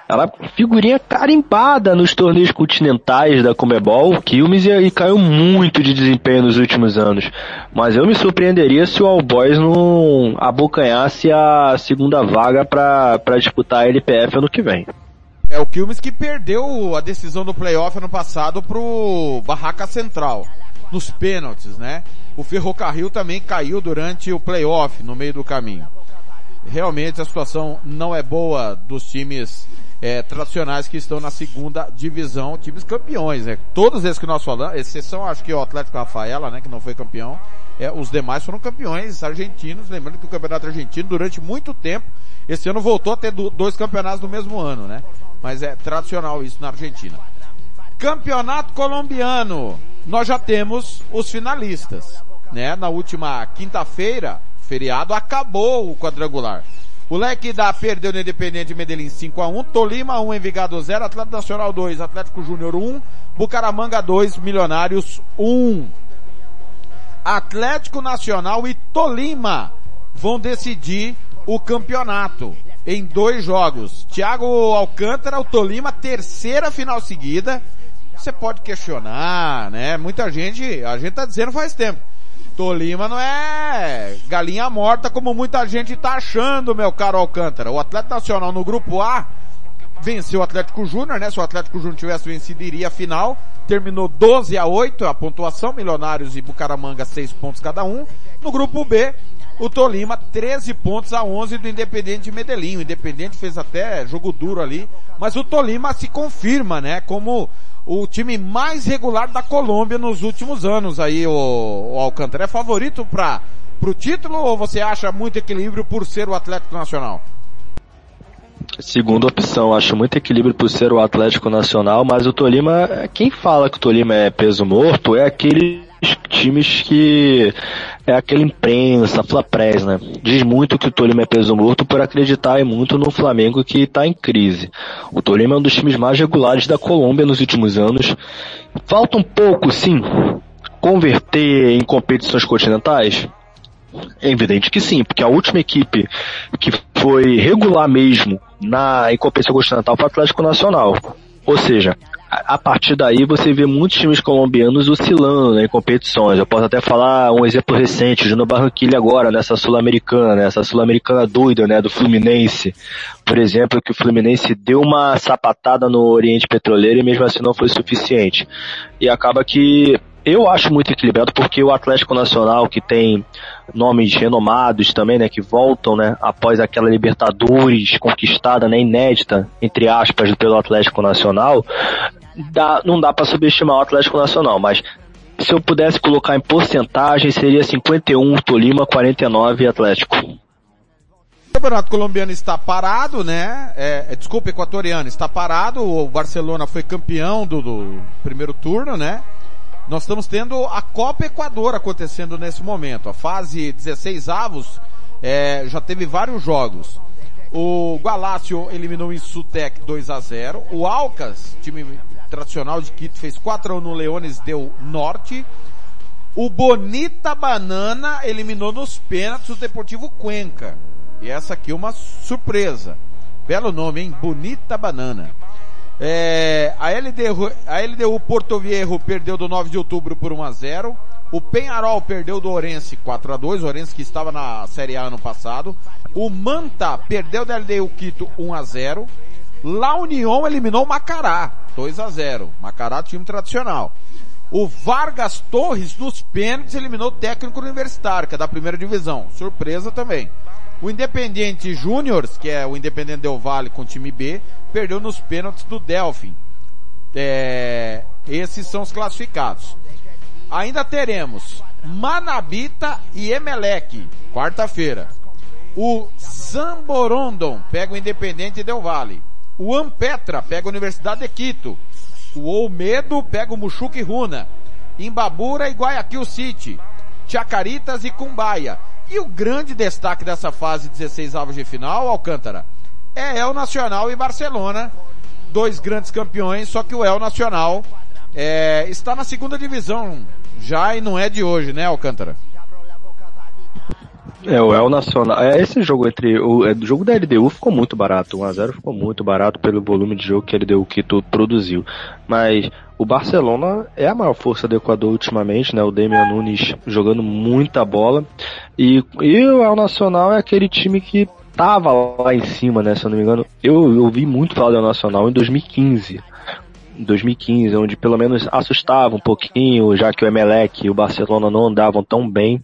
F: Ela figurinha carimbada nos torneios continentais da Comebol, Quilmes, e caiu muito de desempenho nos últimos anos. Mas eu me surpreenderia se o All Boys não abocanhasse a segunda vaga para disputar a LPF ano que vem.
D: É o Quilmes que perdeu a decisão do playoff ano passado pro Barraca Central, nos pênaltis, né? O Ferrocarril também caiu durante o playoff, no meio do caminho. Realmente a situação não é boa dos times é, tradicionais que estão na segunda divisão, times campeões, né? Todos esses que nós falamos, exceção acho que o Atlético Rafaela, né, que não foi campeão, é, os demais foram campeões argentinos, lembrando que o campeonato argentino durante muito tempo, esse ano voltou a ter dois campeonatos no mesmo ano, né? Mas é tradicional isso na Argentina. Campeonato colombiano, nós já temos os finalistas, né? Na última quinta-feira, feriado, acabou o quadrangular. O Leque da perdeu no Independente Medellín 5 a 1 Tolima 1, Envigado 0, Atlético Nacional 2, Atlético Júnior 1, Bucaramanga 2, Milionários 1. Atlético Nacional e Tolima vão decidir o campeonato em dois jogos. Thiago Alcântara, o Tolima, terceira final seguida. Você pode questionar, né? Muita gente, a gente tá dizendo faz tempo. Tolima não é galinha morta como muita gente tá achando, meu caro Alcântara. O Atlético Nacional no grupo A venceu o Atlético Júnior, né? Se o Atlético Júnior tivesse vencido, iria a final. Terminou 12 a 8 a pontuação, Milionários e Bucaramanga 6 pontos cada um. No grupo B, o Tolima 13 pontos a 11 do Independente de Medellín. O Independente fez até jogo duro ali, mas o Tolima se confirma, né, como o time mais regular da Colômbia nos últimos anos aí, o, o Alcântara. É favorito para o título ou você acha muito equilíbrio por ser o Atlético Nacional?
F: Segunda opção, acho muito equilíbrio por ser o Atlético Nacional, mas o Tolima, quem fala que o Tolima é peso morto é aqueles times que é aquela imprensa, Flapress, né? Diz muito que o Tolima é peso morto por acreditar muito no Flamengo que está em crise. O Tolima é um dos times mais regulares da Colômbia nos últimos anos. Falta um pouco, sim, converter em competições continentais? É evidente que sim, porque a última equipe que foi regular mesmo na competição continental foi o Atlético Nacional. Ou seja, a partir daí você vê muitos times colombianos oscilando né, em competições. Eu posso até falar um exemplo recente, Júnior Barranquilla agora, nessa Sul-Americana, né, essa Sul-Americana doida, né, do Fluminense. Por exemplo, que o Fluminense deu uma sapatada no Oriente Petroleiro e mesmo assim não foi suficiente. E acaba que eu acho muito equilibrado porque o Atlético Nacional, que tem nomes renomados também, né, que voltam, né, após aquela Libertadores conquistada, né, inédita, entre aspas, pelo Atlético Nacional, dá, não dá para subestimar o Atlético Nacional, mas se eu pudesse colocar em porcentagem, seria 51 Tolima, 49 Atlético.
D: O campeonato colombiano está parado, né? É, é, desculpa, equatoriano está parado. O Barcelona foi campeão do, do primeiro turno, né? Nós estamos tendo a Copa Equador acontecendo nesse momento. A fase 16 avos é, já teve vários jogos. O Galácio eliminou o Insutec 2 a 0. O Alcas, time tradicional de Quito, fez 4 a 1 no Leones deu Norte. O Bonita Banana eliminou nos pênaltis o Deportivo Cuenca. E essa aqui é uma surpresa. Belo nome, hein? Bonita Banana. É, a, LDU, a LDU Porto Viejo perdeu do 9 de outubro por 1 a 0. O Penharol perdeu do Orense 4 a 2, Orense que estava na Série A ano passado. O Manta perdeu da LDU Quito 1 a 0. La União eliminou o Macará 2 a 0. Macará time tradicional. O Vargas Torres nos pênaltis eliminou o técnico universitário, que é da primeira divisão. Surpresa também. O Independiente Júniors, que é o Independente Del Valle com o time B, perdeu nos pênaltis do Delfim. É, esses são os classificados. Ainda teremos Manabita e Emelec, quarta-feira. O Zamborondon pega o Independente Del Valle. O Ampetra pega a Universidade de Quito. O Olmedo pega o Muxuque Runa. Imbabura e Guayaquil City. Chacaritas e Cumbaia. E o grande destaque dessa fase 16 avos de final, Alcântara, é El Nacional e Barcelona, dois grandes campeões, só que o El Nacional é, está na segunda divisão já e não é de hoje, né, Alcântara?
F: É, o El Nacional. É, esse jogo entre. O, é, o jogo da LDU ficou muito barato. 1x0 ficou muito barato pelo volume de jogo que a LDU Quito produziu. Mas o Barcelona é a maior força do Equador ultimamente, né? O Damian Nunes jogando muita bola. E, e o El Nacional é aquele time que tava lá em cima, né? Se eu não me engano. Eu, ouvi muito falar do El Nacional em 2015. 2015, onde pelo menos assustava um pouquinho, já que o Emelec e o Barcelona não andavam tão bem,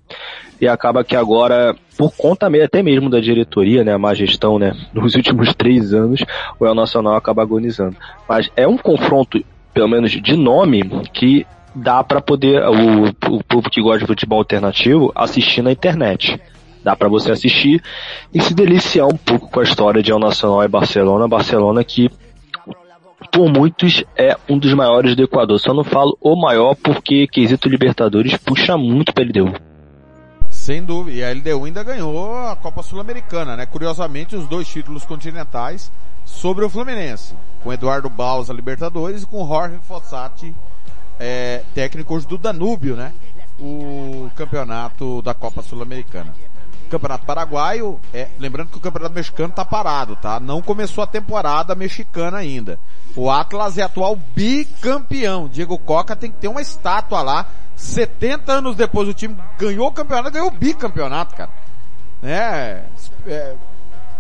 F: e acaba que agora, por conta até mesmo da diretoria, né, a má gestão, né, nos últimos três anos, o El Nacional acaba agonizando. Mas é um confronto, pelo menos de nome, que dá para poder o, o povo que gosta de futebol alternativo assistir na internet. Dá para você assistir e se deliciar um pouco com a história de El Nacional e Barcelona. Barcelona que por muitos é um dos maiores do Equador. Só não falo o maior porque quesito Libertadores puxa muito pra LDU.
D: Sem dúvida. E a LDU ainda ganhou a Copa Sul-Americana, né? Curiosamente, os dois títulos continentais sobre o Fluminense. Com Eduardo Bausa, Libertadores, e com Jorge Fossati, é, técnicos do Danúbio, né? O campeonato da Copa Sul-Americana. Campeonato Paraguaio, é, lembrando que o Campeonato Mexicano tá parado, tá? Não começou a temporada mexicana ainda. O Atlas é atual bicampeão. Diego Coca tem que ter uma estátua lá. 70 anos depois o time ganhou o campeonato, ganhou o bicampeonato, cara. É, é,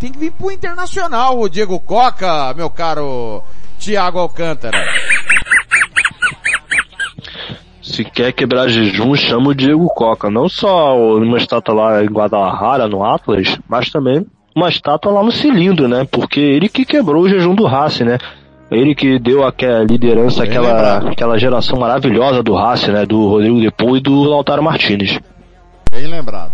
D: tem que vir pro Internacional o Diego Coca, meu caro Thiago Alcântara.
F: Se quer quebrar jejum, chama o Diego Coca. Não só uma estátua lá em Guadalajara, no Atlas, mas também uma estátua lá no cilindro, né? Porque ele que quebrou o jejum do Racing, né? Ele que deu aquela liderança, aquela, aquela geração maravilhosa do Racing, né? Do Rodrigo Depô e do Lautaro Martinez.
D: Bem lembrado.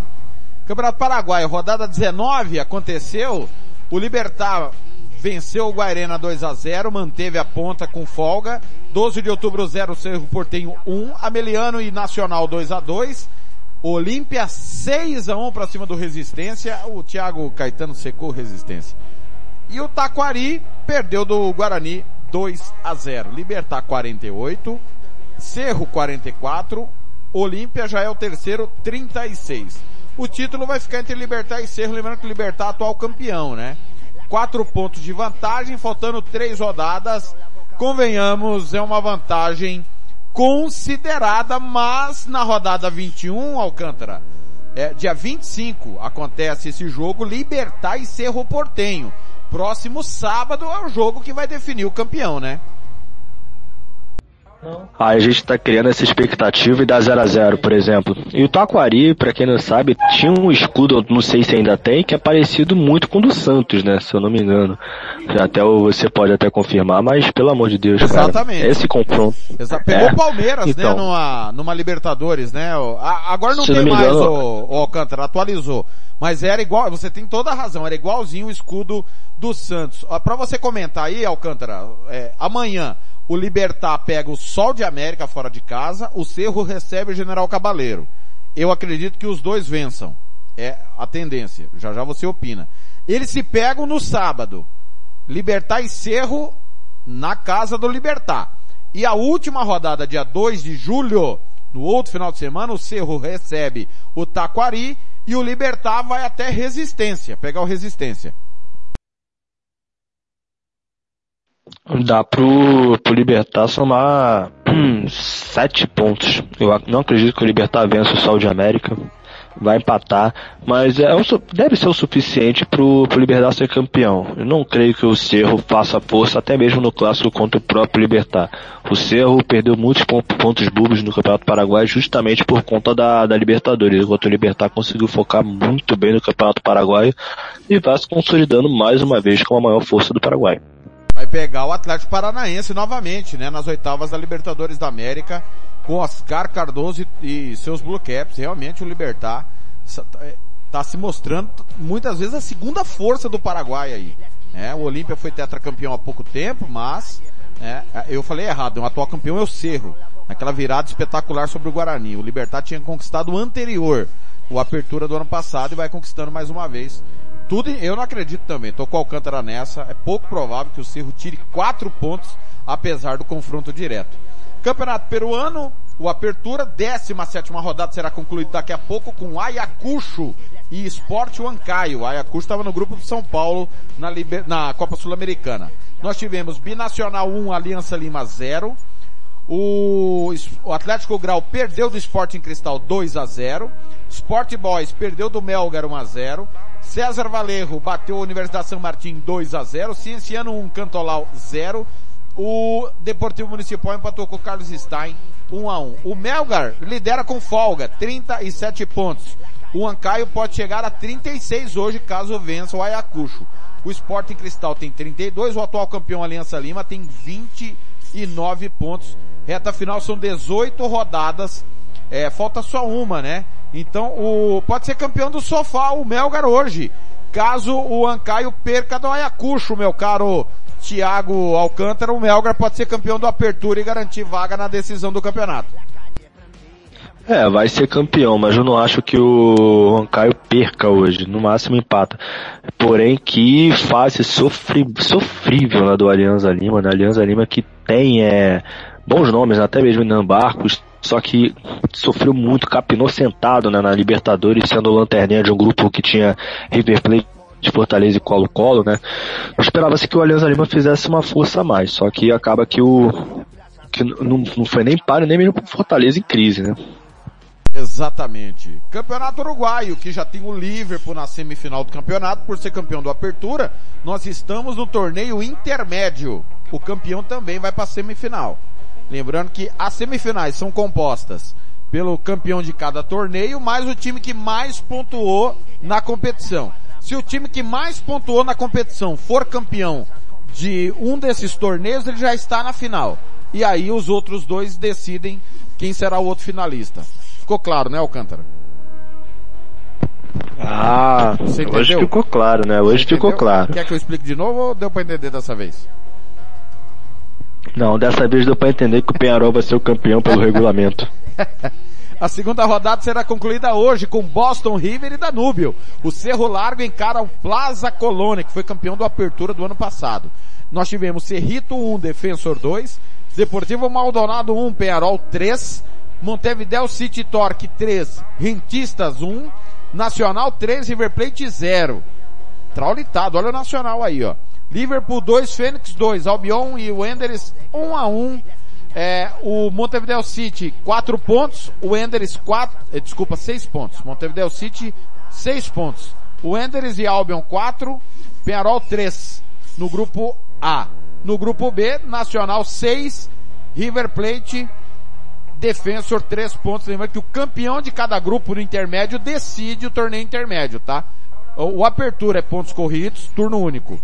D: Campeonato Paraguai, rodada 19 aconteceu. O Libertar venceu o Guarena 2 a 0 manteve a ponta com folga. 12 de outubro 0, Cerro Portenho 1, Ameliano e Nacional 2 a 2 Olímpia 6 a 1 para cima do Resistência. O Thiago Caetano secou Resistência. E o Taquari perdeu do Guarani 2 a 0. Libertar 48, Cerro 44, Olímpia já é o terceiro 36. O título vai ficar entre Libertar e Cerro, lembrando que Libertar é atual campeão, né? Quatro pontos de vantagem, faltando três rodadas. Convenhamos, é uma vantagem considerada, mas na rodada 21, Alcântara, é, dia 25 acontece esse jogo, Libertar e Cerro Portenho. Próximo sábado é o jogo que vai definir o campeão, né?
F: Aí a gente tá criando essa expectativa e dá 0 a 0 por exemplo. E o Taquari, para quem não sabe, tinha um escudo, não sei se ainda tem, que é parecido muito com o do Santos, né? Se eu não me engano. Até você pode até confirmar, mas pelo amor de Deus,
D: Exatamente.
F: cara. Esse confronto.
D: Exa pegou o é. Palmeiras, né, então, né? Numa, numa Libertadores, né? Agora não tem não mais engano, o, o Alcântara, atualizou. Mas era igual, você tem toda a razão, era igualzinho o escudo do Santos. Para você comentar aí, Alcântara, é, amanhã, o Libertar pega o Sol de América fora de casa, o Cerro recebe o General Cabaleiro. Eu acredito que os dois vençam. É a tendência. Já já você opina. Eles se pegam no sábado. Libertar e Cerro na casa do Libertar. E a última rodada, dia 2 de julho, no outro final de semana, o Cerro recebe o Taquari e o Libertar vai até Resistência, pegar o Resistência.
F: Dá pro, pro Libertar somar sete pontos. Eu não acredito que o Libertar vença o Sol de América. Vai empatar, mas é um, deve ser o suficiente pro, pro Libertar ser campeão. Eu não creio que o Cerro faça força, até mesmo no clássico contra o próprio Libertar. O Cerro perdeu muitos pontos bobos no Campeonato Paraguai justamente por conta da, da Libertadores, enquanto o Libertar conseguiu focar muito bem no Campeonato Paraguai e vai se consolidando mais uma vez como a maior força do Paraguai
D: vai pegar o Atlético Paranaense novamente, né, nas oitavas da Libertadores da América, com Oscar Cardoso e, e seus Blue Caps. Realmente o Libertar está se mostrando muitas vezes a segunda força do Paraguai aí. É, o Olímpia foi tetracampeão há pouco tempo, mas é, eu falei errado, o atual campeão é o Cerro, naquela virada espetacular sobre o Guarani. O Libertar tinha conquistado o anterior, o Apertura do ano passado e vai conquistando mais uma vez tudo, eu não acredito também. Tô com o Alcântara nessa. É pouco provável que o Cerro tire quatro pontos, apesar do confronto direto. Campeonato peruano, o Apertura, 17 rodada será concluída daqui a pouco com Ayacucho e Esporte Huancaio. Ayacucho estava no grupo de São Paulo na, Liber... na Copa Sul-Americana. Nós tivemos Binacional 1, Aliança Lima 0. O, o Atlético Grau perdeu do Sporting Cristal 2 a 0. Sport Boys perdeu do Melgar 1 a 0. César Valerro bateu a Universidade São Martin 2 a 0. Cienciano 1, Cantolau 0. O Deportivo Municipal empatou com o Carlos Stein 1 a 1. O Melgar lidera com folga, 37 pontos. O Ancaio pode chegar a 36 hoje caso vença o Ayacucho. O Sporting Cristal tem 32, o atual campeão Aliança Lima tem 29 pontos. Reta final são 18 rodadas. É, falta só uma, né? Então o pode ser campeão do sofá o Melgar hoje. Caso o Ancaio perca do Ayacucho, meu caro Thiago Alcântara, o Melgar pode ser campeão do Apertura e garantir vaga na decisão do campeonato.
F: É, vai ser campeão, mas eu não acho que o Ancaio perca hoje. No máximo empata. Porém, que fase sofri, sofrível lá do Alianza Lima, né? Alianza Lima que tem é, bons nomes, até mesmo Nan Barcos, só que sofreu muito, capinou sentado né, na Libertadores, sendo lanterninha de um grupo que tinha River Plate de Fortaleza e Colo-Colo, né? Esperava-se que o Alianza Lima fizesse uma força a mais, só que acaba que o que não, não foi nem páreo, nem mesmo Fortaleza em crise, né?
D: Exatamente. Campeonato Uruguaio, que já tem o Liverpool na semifinal do campeonato, por ser campeão do Apertura, nós estamos no torneio intermédio. O campeão também vai para a semifinal. Lembrando que as semifinais são compostas pelo campeão de cada torneio, mais o time que mais pontuou na competição. Se o time que mais pontuou na competição for campeão de um desses torneios, ele já está na final. E aí os outros dois decidem quem será o outro finalista. Ficou claro, né, Alcântara?
F: Ah, hoje ficou claro, né? Hoje ficou claro.
D: Quer que eu explique de novo ou deu para entender dessa vez?
F: Não, dessa vez deu para entender que o Penharol vai ser o campeão pelo regulamento.
D: A segunda rodada será concluída hoje com Boston River e Danúbio. O Cerro Largo encara o Plaza Colônia, que foi campeão do Apertura do ano passado. Nós tivemos Cerrito 1, Defensor 2, Deportivo Maldonado 1, Penharol 3, Montevideo City Torque 3, Rentistas 1, Nacional 3, River Plate 0. Traulitado, olha o Nacional aí, ó. Liverpool 2, Fênix 2, Albion e Wanderers 1 a 1. É, o Montevideo City 4 pontos, o Wanderers 4, eh, desculpa, 6 pontos. Montevideo City 6 pontos. O Wanderers e Albion 4, Penarol 3 no grupo A. No grupo B, Nacional 6, River Plate Defensor, três pontos. Lembrando que o campeão de cada grupo no intermédio decide o torneio intermédio, tá? O Apertura é pontos corridos, turno único.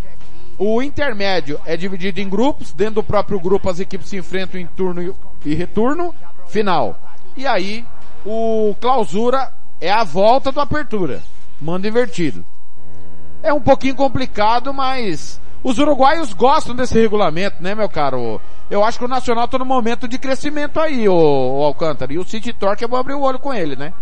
D: O intermédio é dividido em grupos, dentro do próprio grupo as equipes se enfrentam em turno e retorno, final. E aí, o clausura é a volta do apertura. Manda invertido. É um pouquinho complicado, mas os uruguaios gostam desse regulamento, né, meu caro eu acho que o Nacional tá no momento de crescimento aí, o Alcântara. E o City Torque é bom abrir o olho com ele, né?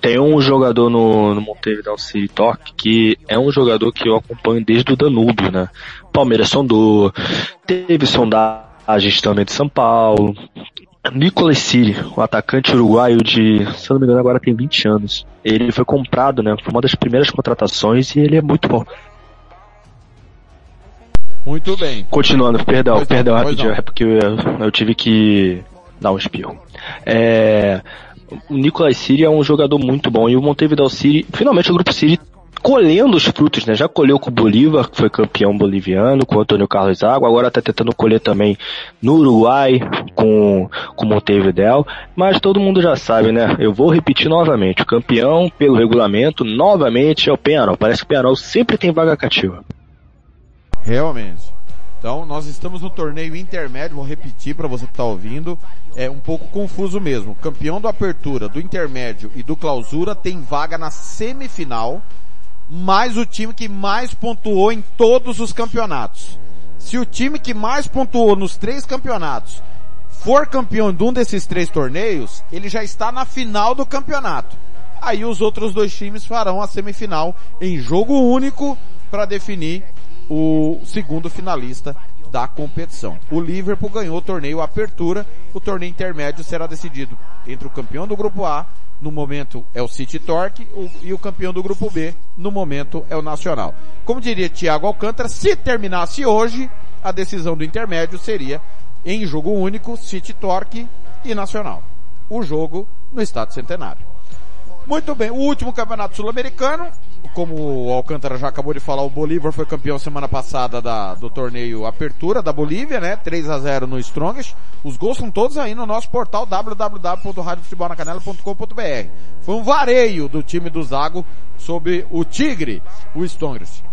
F: Tem um jogador no, no Montevideo City Torque que é um jogador que eu acompanho desde o Danúbio, né? Palmeiras sondou, teve sondagens também de São Paulo. Nicolas Siri, o atacante uruguaio de, se eu não me engano, agora tem 20 anos. Ele foi comprado, né? Foi uma das primeiras contratações e ele é muito bom.
D: Muito bem.
F: Continuando, perdão, pois perdão, não, rapidinho, é porque eu, eu, tive que dar um espirro. É, o Nicolas Siri é um jogador muito bom e o Montevideo City, finalmente o grupo Siri colhendo os frutos, né? Já colheu com o Bolívar, que foi campeão boliviano, com o Antônio Carlos Água, agora está tentando colher também no Uruguai com, com o Montevideo, mas todo mundo já sabe, né? Eu vou repetir novamente, o campeão pelo regulamento, novamente é o Penarol. Parece que o Penarol sempre tem vaga cativa.
D: Realmente. Então, nós estamos no torneio intermédio, vou repetir para você que está ouvindo, é um pouco confuso mesmo. Campeão do apertura, do intermédio e do clausura tem vaga na semifinal, mais o time que mais pontuou em todos os campeonatos. Se o time que mais pontuou nos três campeonatos for campeão de um desses três torneios, ele já está na final do campeonato. Aí os outros dois times farão a semifinal em jogo único para definir o segundo finalista da competição. O Liverpool ganhou o torneio Apertura, o torneio intermédio será decidido entre o campeão do grupo A, no momento é o City Torque, o, e o campeão do grupo B, no momento é o Nacional. Como diria Thiago Alcântara, se terminasse hoje, a decisão do intermédio seria em jogo único, City Torque e Nacional. O jogo no Estado Centenário. Muito bem, o último campeonato sul-americano, como o Alcântara já acabou de falar, o Bolívar foi campeão semana passada da, do torneio Apertura da Bolívia, né? 3 a 0 no Strongest. Os gols são todos aí no nosso portal www.radiofutebolnacanela.com.br. Foi um vareio do time do Zago sobre o Tigre, o Strongest.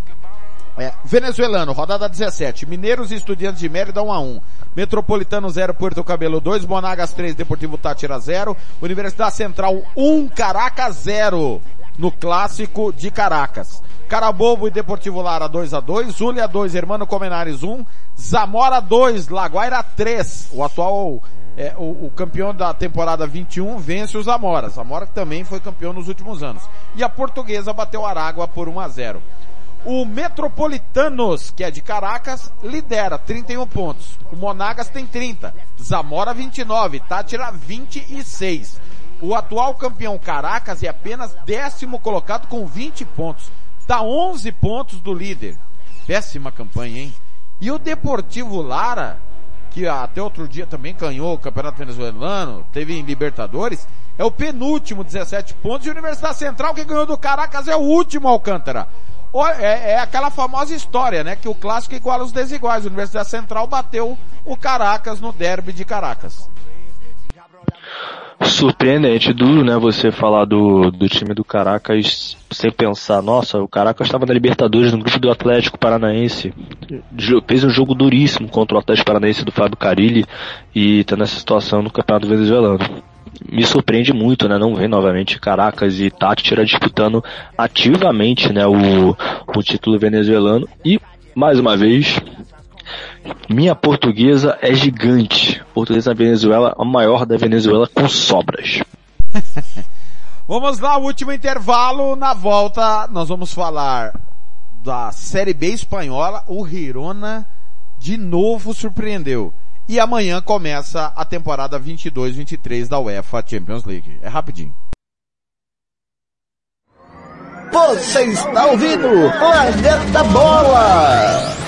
D: É, venezuelano, rodada 17. Mineiros e Estudiantes de Mérida 1 a 1. Metropolitano 0, Puerto Cabelo 2, Monagas 3, Deportivo Tátira 0, Universidade Central 1, Caracas 0 no clássico de Caracas. Carabobo e Deportivo Lara 2 a 2, Zulia 2, Hermano Comenares 1, Zamora 2, Laguaira 3. O atual é, o, o, campeão da temporada 21 vence o Zamora. Zamora também foi campeão nos últimos anos. E a Portuguesa bateu Aragua por 1 a 0. O Metropolitanos, que é de Caracas, lidera 31 pontos. O Monagas tem 30. Zamora 29. Tátira 26. O atual campeão Caracas é apenas décimo colocado com 20 pontos. Tá 11 pontos do líder. Péssima campanha, hein? E o Deportivo Lara, que até outro dia também ganhou o Campeonato Venezuelano, teve em Libertadores, é o penúltimo, 17 pontos, e a Universidade Central, que ganhou do Caracas, é o último Alcântara. É, é, aquela famosa história, né? Que o clássico iguala os desiguais. A Universidade Central bateu o Caracas no derby de Caracas.
F: Surpreendente, duro, né? Você falar do, do time do Caracas sem pensar, nossa, o Caracas estava na Libertadores no grupo do Atlético Paranaense. Fez um jogo duríssimo contra o Atlético Paranaense do Fábio Carilli e tá nessa situação no Campeonato Venezuelano me surpreende muito, né, não ver novamente Caracas e Tátira disputando ativamente, né, o, o título venezuelano e, mais uma vez, minha portuguesa é gigante. Portuguesa da Venezuela, a maior da Venezuela com sobras.
D: vamos lá, último intervalo. Na volta, nós vamos falar da Série B espanhola. O Girona de novo surpreendeu. E amanhã começa a temporada 22-23 da UEFA Champions League. É rapidinho.
A: Você está ouvindo Planeta Bola!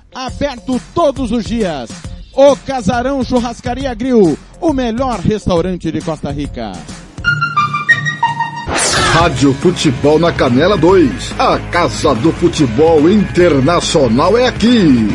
H: Aberto todos os dias. O Casarão Churrascaria Grill, o melhor restaurante de Costa Rica.
A: Rádio Futebol na Canela 2. A Casa do Futebol Internacional é aqui.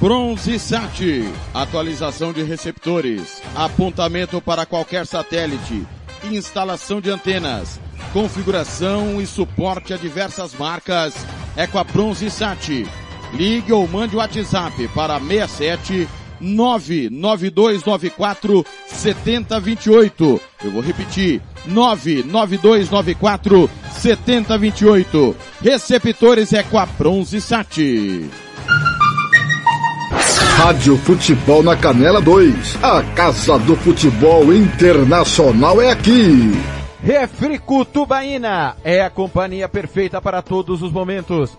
H: Bronze Sat, atualização de receptores, apontamento para qualquer satélite, instalação de antenas, configuração e suporte a diversas marcas é com a Bronze Sat. Ligue ou mande o WhatsApp para 67 99294 7028. Eu vou repetir. 99294 7028. Receptores é com a Bronze Sat.
A: Rádio Futebol na Canela 2. A Casa do Futebol Internacional é aqui.
D: Refrico Tubaína é a companhia perfeita para todos os momentos.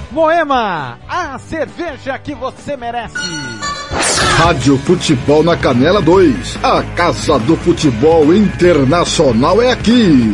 D: Moema, a cerveja que você merece.
A: Rádio Futebol na Canela 2. A Casa do Futebol Internacional é aqui.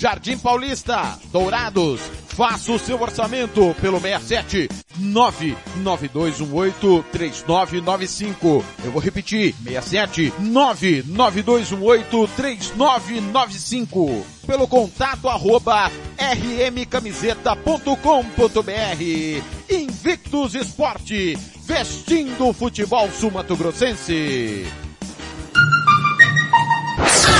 D: Jardim Paulista, Dourados. Faça o seu orçamento pelo 67 992183995. Eu vou repetir, 67 992183995. Pelo contato arroba rmcamiseta.com.br. Invictus Esporte, vestindo o futebol sumatogrossense.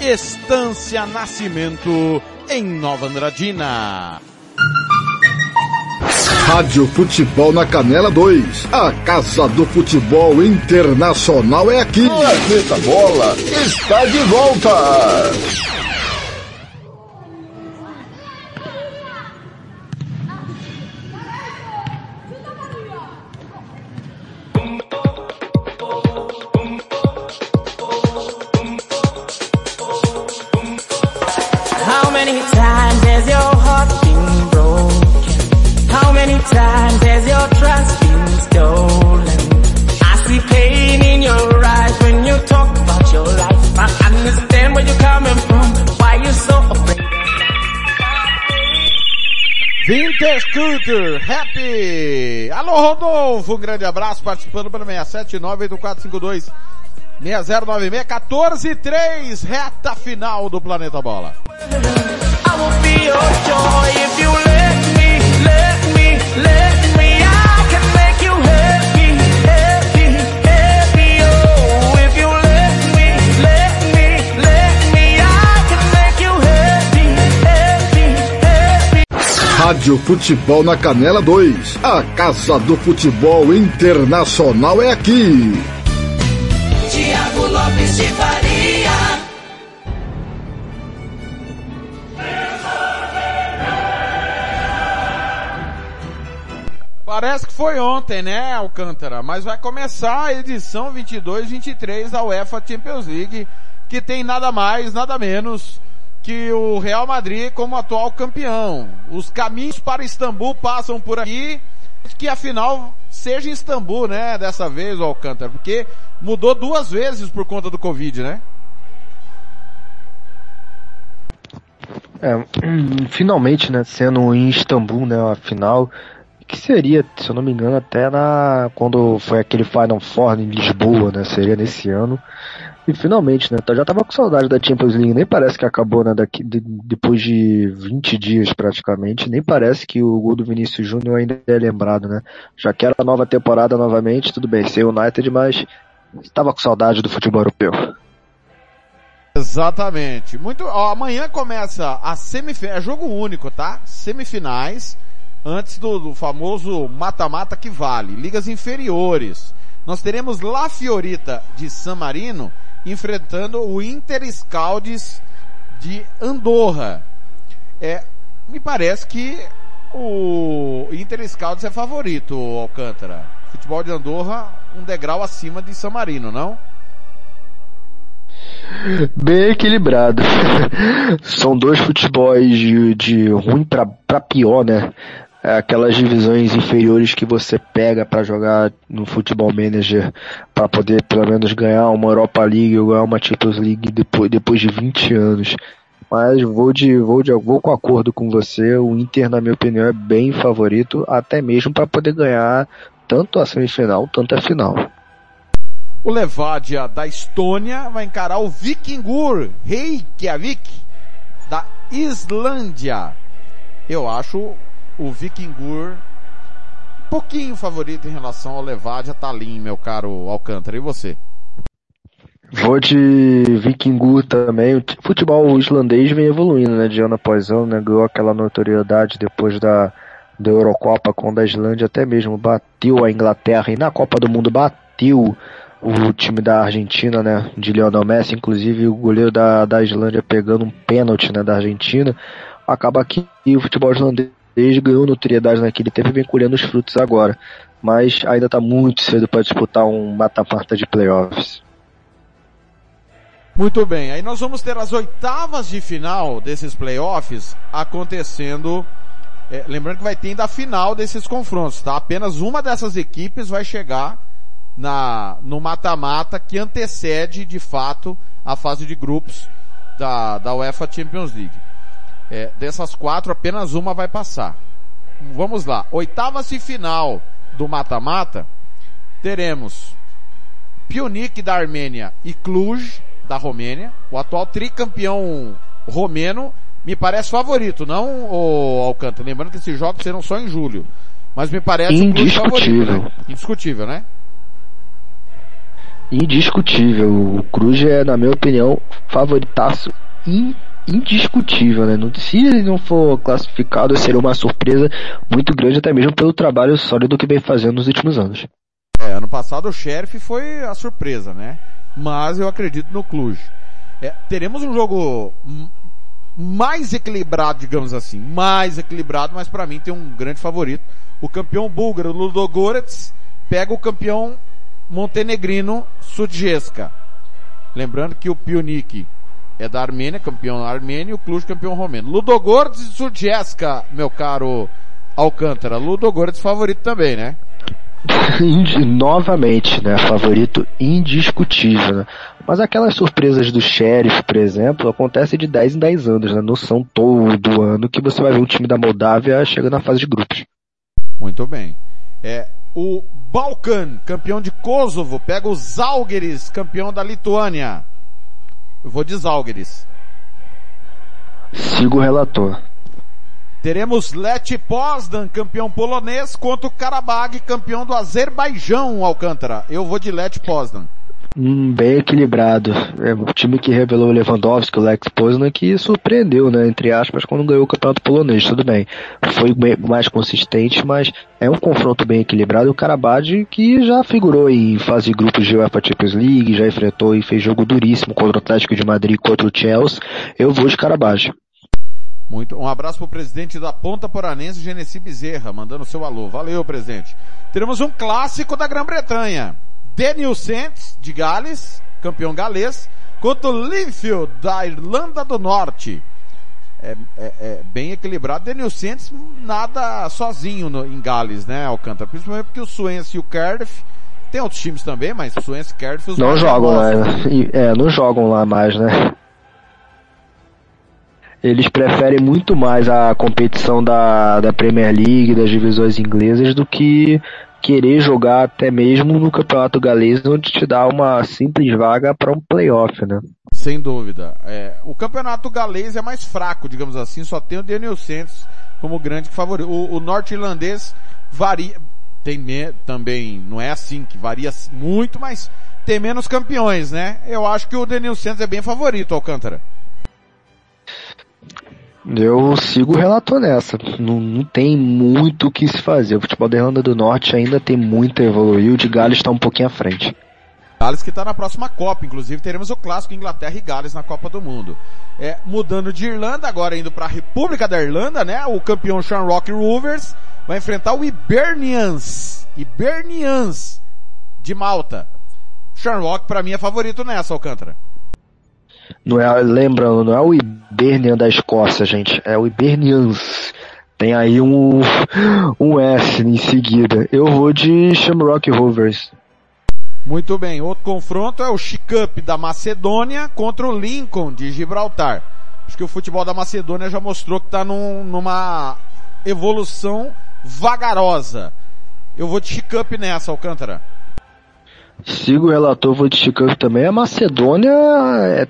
D: Estância Nascimento em Nova Andradina.
A: Rádio Futebol na Canela 2. A Casa do Futebol Internacional é aqui.
L: Planeta Bola está de volta.
D: Alô Rodolfo, um grande abraço, participando pelo 6798452 6096 143, reta final do Planeta Bola.
C: I will be your joy if you let me, let me, let me.
A: Rádio Futebol na Canela 2. A Casa do Futebol Internacional é aqui.
B: Tiago Lopes de Faria.
D: Parece que foi ontem, né, Alcântara? Mas vai começar a edição 22-23 da UEFA Champions League, que tem nada mais, nada menos que o Real Madrid como atual campeão. Os caminhos para Istambul passam por aqui, que afinal seja Istambul, né, dessa vez, o Alcântara, porque mudou duas vezes por conta do Covid, né?
F: É, finalmente, né, sendo em Istambul, né, a final, que seria, se eu não me engano, até na quando foi aquele Final Four em Lisboa, né, seria nesse ano. E finalmente, né, já tava com saudade da Champions League, nem parece que acabou, né, daqui, de, depois de 20 dias praticamente, nem parece que o gol do Vinícius Júnior ainda é lembrado, né. Já que era nova temporada novamente, tudo bem, ser United, mas estava com saudade do futebol europeu.
D: Exatamente. Muito, ó, amanhã começa a semifinal, é jogo único, tá? Semifinais, antes do, do famoso mata-mata que vale, ligas inferiores. Nós teremos La Fiorita de San Marino enfrentando o Inter Scaldes de Andorra. É, me parece que o Inter Scaldes é favorito, Alcântara. Futebol de Andorra, um degrau acima de San Marino, não?
F: Bem equilibrado. São dois futebols de, de ruim para pior, né? É aquelas divisões inferiores que você pega para jogar no futebol manager para poder pelo menos ganhar uma Europa League ou ganhar uma Champions League depois, depois de 20 anos. Mas vou de, vou de, vou com acordo com você. O Inter, na minha opinião, é bem favorito, até mesmo para poder ganhar tanto a semifinal, tanto a final.
D: O Levadia da Estônia vai encarar o Vikingur Reykjavik da Islândia. Eu acho o Vikingur um pouquinho favorito em relação ao Levadia Tallinn, meu caro Alcântara. E você?
F: Vou de Vikingur também. O futebol islandês vem evoluindo, né? De ano após ano, né? Ganhou aquela notoriedade depois da, da Eurocopa, quando a Islândia até mesmo bateu a Inglaterra e na Copa do Mundo bateu o time da Argentina, né, de Lionel Messi, inclusive o goleiro da, da Islândia pegando um pênalti, né, da Argentina, acaba que o futebol islandês ganhou notoriedade naquele tempo e vem colhendo os frutos agora. Mas ainda está muito cedo para disputar um mata-mata de playoffs.
D: Muito bem, aí nós vamos ter as oitavas de final desses playoffs acontecendo. É, lembrando que vai ter ainda a final desses confrontos, tá? Apenas uma dessas equipes vai chegar na, no mata-mata que antecede de fato a fase de grupos da, da UEFA Champions League. É, dessas quatro, apenas uma vai passar. Vamos lá. Oitavas e final do mata-mata, teremos Pionik da Armênia e Cluj da Romênia. O atual tricampeão romeno me parece favorito, não o Alcântara. Lembrando que esses jogos serão só em julho. Mas me parece
F: Indiscutível.
D: favorito. Né? Indiscutível, né?
F: indiscutível. O Cruz é, na minha opinião, favoritaço indiscutível, né? Se ele não for classificado, seria uma surpresa muito grande, até mesmo pelo trabalho sólido que vem fazendo nos últimos anos.
D: É, ano passado o Sheriff foi a surpresa, né? Mas eu acredito no Cluj. É, teremos um jogo mais equilibrado, digamos assim, mais equilibrado, mas para mim tem um grande favorito. O campeão búlgaro Ludogorets pega o campeão montenegrino Sudjeska. Lembrando que o Pionik é da Armênia, campeão armênio, e o Cluj campeão romeno. Ludogorets e Sudjeska, meu caro Alcântara. Ludogorets favorito também, né?
F: Novamente, né? Favorito indiscutível, né? Mas aquelas surpresas do Sheriff, por exemplo, acontecem de 10 em 10 anos, né? Não são todo ano que você vai ver o time da Moldávia chegando na fase de grupos.
D: Muito bem. É, o Balkan, campeão de Kosovo, pega o Zalgiris, campeão da Lituânia. Eu vou de Zalgiris.
F: Sigo o relator.
D: Teremos Leti Poznan, campeão polonês, contra o Karabag, campeão do Azerbaijão, Alcântara. Eu vou de Leti Poznan.
F: Hum, bem equilibrado. É o time que revelou o Lewandowski, o Lex Poznan, que surpreendeu, né, entre aspas, quando ganhou o campeonato polonês, tudo bem. Foi bem, mais consistente, mas é um confronto bem equilibrado. O Karabad, que já figurou em fase de grupos de UEFA Champions League, já enfrentou e fez jogo duríssimo contra o Atlético de Madrid contra o Chelsea. Eu vou de Karabad.
D: Muito. Um abraço pro presidente da Ponta Poranense, Genesi Bezerra, mandando seu alô. Valeu, presidente. Teremos um clássico da Grã-Bretanha. Daniel Saints, de Gales, campeão galês, contra o Linfield, da Irlanda do Norte. É, é, é bem equilibrado. Daniel Saints nada sozinho no, em Gales, né, Alcântara? Principalmente porque o Swansea e o Cardiff tem outros times também, mas o Swansea e Cardiff...
F: Não jogam lá, é, não jogam lá mais, né? eles preferem muito mais a competição da, da Premier League, das divisões inglesas, do que querer jogar até mesmo no campeonato galês, onde te dá uma simples vaga para um playoff, né?
D: Sem dúvida. É, o campeonato galês é mais fraco, digamos assim, só tem o Daniel Santos como grande favorito. O, o norte-irlandês varia, tem me, também, não é assim que varia muito, mas tem menos campeões, né? Eu acho que o Daniel Santos é bem favorito, Alcântara.
F: Eu sigo o relator nessa. Não, não tem muito o que se fazer. O futebol da Irlanda do Norte ainda tem muito a evoluir. O de Gales está um pouquinho à frente.
D: Gales que está na próxima Copa, inclusive teremos o clássico Inglaterra e Gales na Copa do Mundo. É, mudando de Irlanda, agora indo para a República da Irlanda, né? O campeão Shamrock Rovers vai enfrentar o Hibernians. Hibernians de Malta. Shamrock para mim é favorito nessa, Alcântara.
F: Não é, lembrando, não é o Hibernian da Escócia, gente. É o Hibernians. Tem aí um, um S em seguida. Eu vou de Shamrock Rovers.
D: Muito bem. Outro confronto é o Chicup da Macedônia contra o Lincoln de Gibraltar. Acho que o futebol da Macedônia já mostrou que está num, numa evolução vagarosa. Eu vou de Chicup nessa, Alcântara.
F: Sigo o relator, vou de Chicup também. A Macedônia é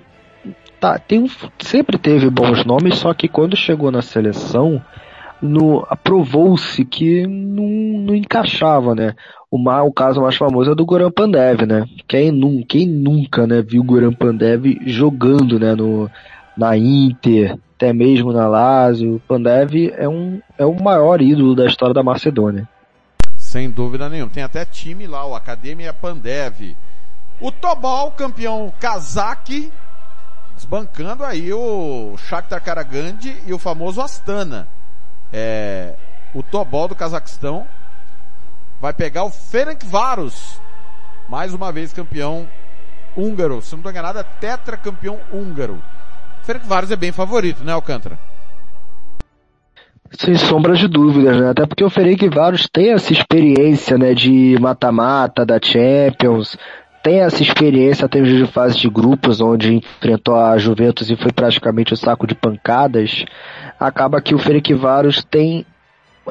F: tá, tem um, sempre teve bons nomes, só que quando chegou na seleção, no, aprovou-se que não, não encaixava, né? O, o caso mais famoso é do Goran Pandev, né? Quem, quem nunca né, viu o Goran Pandev jogando né, no, na Inter, até mesmo na Lazio. Pandev é, um, é o maior ídolo da história da Macedônia.
D: Sem dúvida nenhuma. Tem até time lá, o Academia Pandev. O Tobal, campeão cazaque, desbancando aí o Shakhtar Karagandhi e o famoso Astana. É, o Tobol do Cazaquistão vai pegar o Ferencváros, mais uma vez campeão húngaro. Se não estou enganado, é tetracampeão húngaro. Ferencváros é bem favorito, né, Alcântara?
F: Sem sombra de dúvidas, né? Até porque o Ferencváros tem essa experiência, né, de mata-mata da Champions, tem essa experiência até de fase de grupos, onde enfrentou a Juventus e foi praticamente o saco de pancadas, acaba que o Ferencváros tem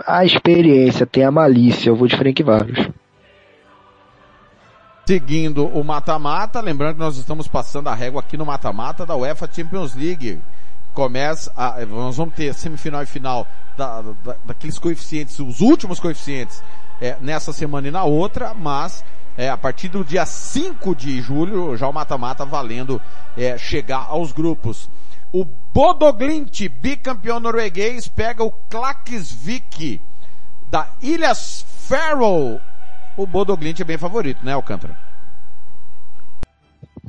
F: a experiência, tem a malícia. Eu vou de Ferencváros.
D: Seguindo o mata-mata, lembrando que nós estamos passando a régua aqui no mata-mata da UEFA Champions League. Começa a, nós vamos ter semifinal e final da, da, daqueles coeficientes, os últimos coeficientes, é, nessa semana e na outra, mas é, a partir do dia 5 de julho, já o mata-mata valendo é, chegar aos grupos. O Bodoglint, bicampeão norueguês, pega o Klaksvik da Ilhas Faroe. O Bodoglint é bem favorito, né, Alcântara?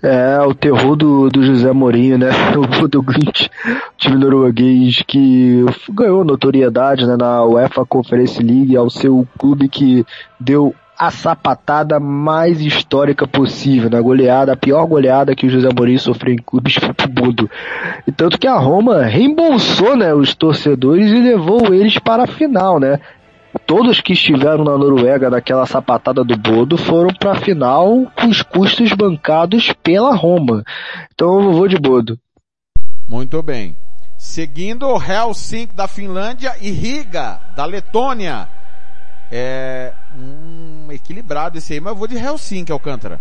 F: É, o terror do, do José Mourinho, né? O Bodoglint, time norueguês que ganhou notoriedade né, na UEFA Conference League ao seu clube que deu a sapatada mais histórica possível, na goleada, a pior goleada que o José Mourinho sofreu em clubes do mundo. E tanto que a Roma reembolsou, né, os torcedores e levou eles para a final, né? Todos que estiveram na Noruega naquela sapatada do Bodo foram para a final com os custos bancados pela Roma. Então eu vou de Bodo.
D: Muito bem. Seguindo Helsinki da Finlândia e Riga da Letônia. É, um equilibrado esse aí, mas eu vou de Helsinki, Alcântara.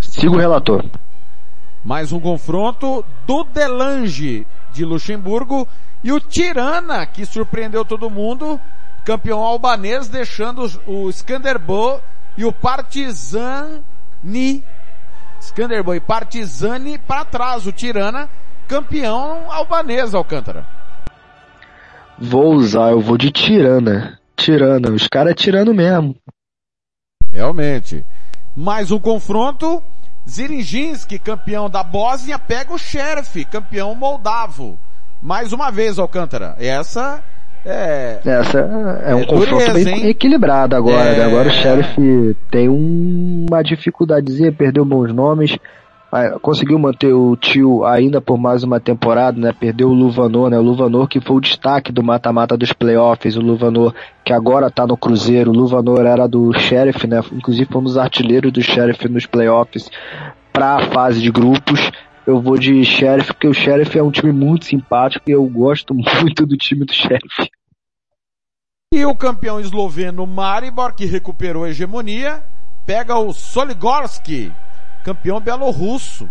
F: Sigo o relator.
D: Mais um confronto do Delange de Luxemburgo e o Tirana, que surpreendeu todo mundo, campeão albanês, deixando o Skanderbo e o Partizani, Skanderbo e Partizani para trás, o Tirana, campeão albanês, Alcântara.
F: Vou usar, eu vou de tirana. Tirana, os caras é tirando mesmo.
D: Realmente. Mais um confronto Zirinjinski, campeão da Bósnia, pega o Sheriff, campeão moldavo. Mais uma vez, Alcântara. Essa é...
F: Essa é um confronto
D: dureza,
F: bem
D: hein?
F: equilibrado agora.
D: É.
F: né? Agora o Sheriff tem um- uma dificuldadezinha, perdeu bons nomes. Ah, Conseguiu manter o tio ainda por mais uma temporada, né? Perdeu o Luvanor, né? O Luvanor que foi o destaque do mata-mata dos playoffs. O Luvanor que agora tá no Cruzeiro. O Luvanor era do Sheriff, né? Inclusive foi dos artilheiros do Sheriff nos playoffs para a fase de grupos. Eu vou de Sheriff porque o Sheriff é um time muito simpático e eu gosto muito do time do Sheriff.
D: E o campeão esloveno Maribor, que recuperou a hegemonia, pega o Soligorski, campeão belorrusso,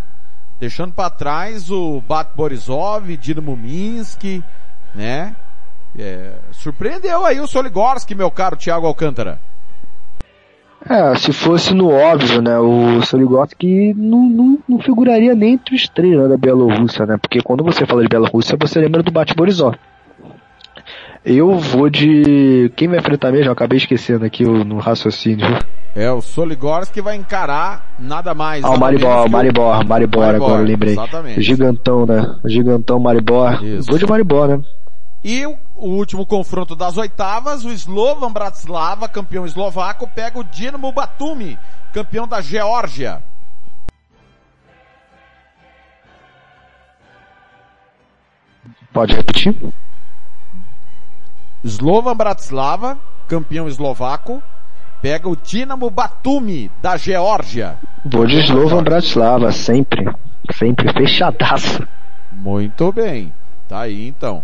D: deixando para trás o Bat Borisov, Dinamo Minsk, né? É, surpreendeu aí o Soligorski, meu caro Thiago Alcântara.
F: É, se fosse no óbvio, né, o Soligotsky não, não, não figuraria nem entre os três né, da Bielorrússia, né, porque quando você fala de Bielorrússia, você lembra do Bate Borisov. Eu vou de... Quem vai enfrentar mesmo? Eu acabei esquecendo aqui no raciocínio.
D: É, o Soligorski vai encarar nada mais.
F: Ah, o Maribor, o Maribor, Maribor,
D: Maribor,
F: agora eu lembrei.
D: exatamente.
F: Gigantão, né, gigantão Maribor.
D: Isso.
F: Vou de Maribor, né.
D: E o, o último confronto das oitavas, o Slovan Bratislava, campeão eslovaco, pega o Dinamo Batumi, campeão da Geórgia.
F: Pode repetir?
D: Slovan Bratislava, campeão eslovaco, pega o Dinamo Batumi da Geórgia.
F: Vou de Slovan Bratislava, sempre. Sempre fechadaço.
D: Muito bem. Tá aí então.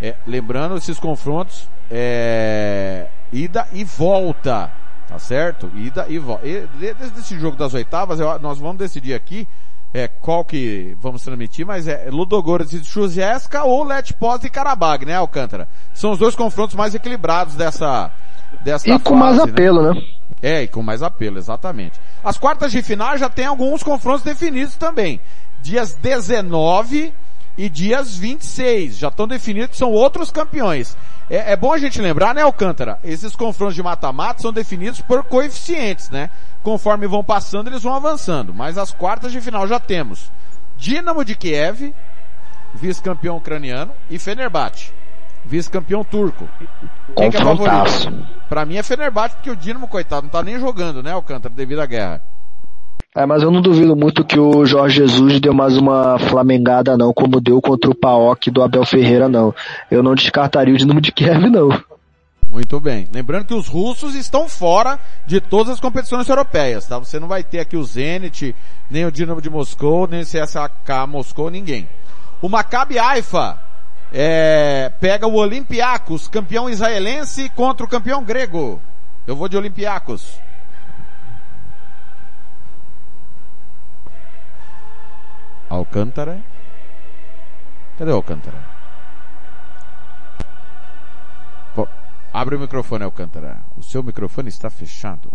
D: É, lembrando esses confrontos, é, ida e volta. Tá certo? Ida e volta. De- desse jogo das oitavas, eu- nós vamos decidir aqui é, qual que vamos transmitir, mas é Ludogorets e Chuzieska ou Let Pós e Karabag, né, Alcântara? São os dois confrontos mais equilibrados dessa, dessa
F: E com mais
D: fase, né?
F: apelo, né?
D: É, e com mais apelo, exatamente. As quartas de final já tem alguns confrontos definidos também. Dias 19 e dias 26. Já estão definidos que são outros campeões. É, é bom a gente lembrar, né, Alcântara? Esses confrontos de mata-mata são definidos por coeficientes, né? Conforme vão passando, eles vão avançando. Mas as quartas de final já temos Dinamo de Kiev, vice-campeão ucraniano, e Fenerbahçe, vice-campeão turco. Quem que é favorito? Pra mim é Fenerbahçe, porque o Dinamo, coitado, não tá nem jogando, né, Alcântara, devido à guerra.
F: É, mas eu não duvido muito que o Jorge Jesus deu mais uma flamengada não, como deu contra o Paok do Abel Ferreira não. Eu não descartaria o Dinamo de Kiev não.
D: Muito bem. Lembrando que os russos estão fora de todas as competições europeias, tá? Você não vai ter aqui o Zenit, nem o Dinamo de Moscou, nem o CSKA Moscou, ninguém. O Maccabi Haifa é, pega o Olympiacos, campeão israelense contra o campeão grego. Eu vou de Olympiacos. Alcântara. Cadê o Alcântara? Abre o microfone, Alcântara. O seu microfone está fechado.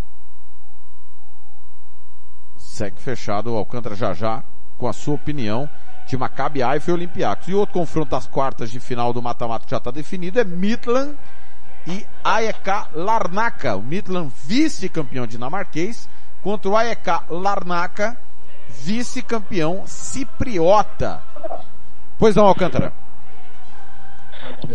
D: Segue fechado o Alcântara já já com a sua opinião de Maccabi Haifa e Olympiacos. E outro confronto das quartas de final do mata-mata já está definido é Midland e AEK Larnaca. O Midland vice-campeão dinamarquês contra o AEK Larnaca vice-campeão cipriota. Pois não, Alcântara.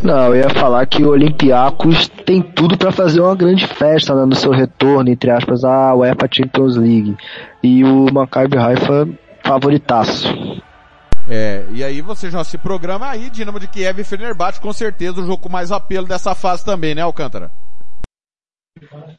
F: Não, eu ia falar que o Olympiacos tem tudo para fazer uma grande festa né, no seu retorno, entre aspas, à UEFA Champions League. E o Maccabi Haifa favoritaço.
D: É, e aí você já se programa aí, Dinamo de Kiev e Fenerbahçe, com certeza o jogo com mais apelo dessa fase também, né, Alcântara?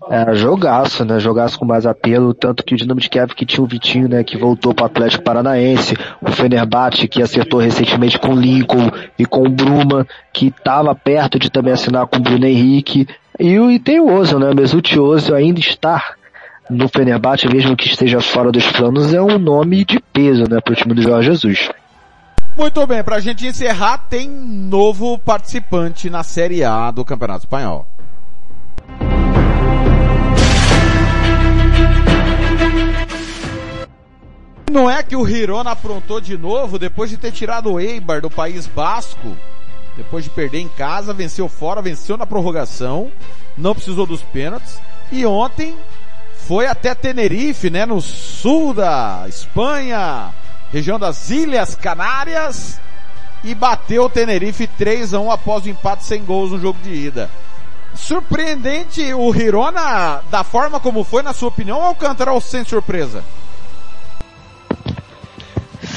F: É, jogaço, né? Jogaço com mais apelo, tanto que o Dinamo de Kiev que tinha o Vitinho, né, que voltou para o Atlético Paranaense, o Fenerbahçe que acertou recentemente com o Lincoln e com o Bruma, que estava perto de também assinar com o Bruno Henrique, e, o- e tem o Ozil, né? Mesut Ozil ainda está no Fenerbahçe, mesmo que esteja fora dos planos, é um nome de peso, né, para o time do Jorge Jesus.
D: Muito bem, pra gente encerrar, tem novo participante na Série A do Campeonato Espanhol. Não é que o Hirona aprontou de novo depois de ter tirado o Eibar do País Basco, depois de perder em casa, venceu fora, venceu na prorrogação, não precisou dos pênaltis e ontem foi até Tenerife, né, no sul da Espanha, região das Ilhas Canárias, e bateu o Tenerife 3 a 1 após o empate sem gols no jogo de ida. Surpreendente o Hirona da forma como foi, na sua opinião, ou Alcântara ou sem surpresa?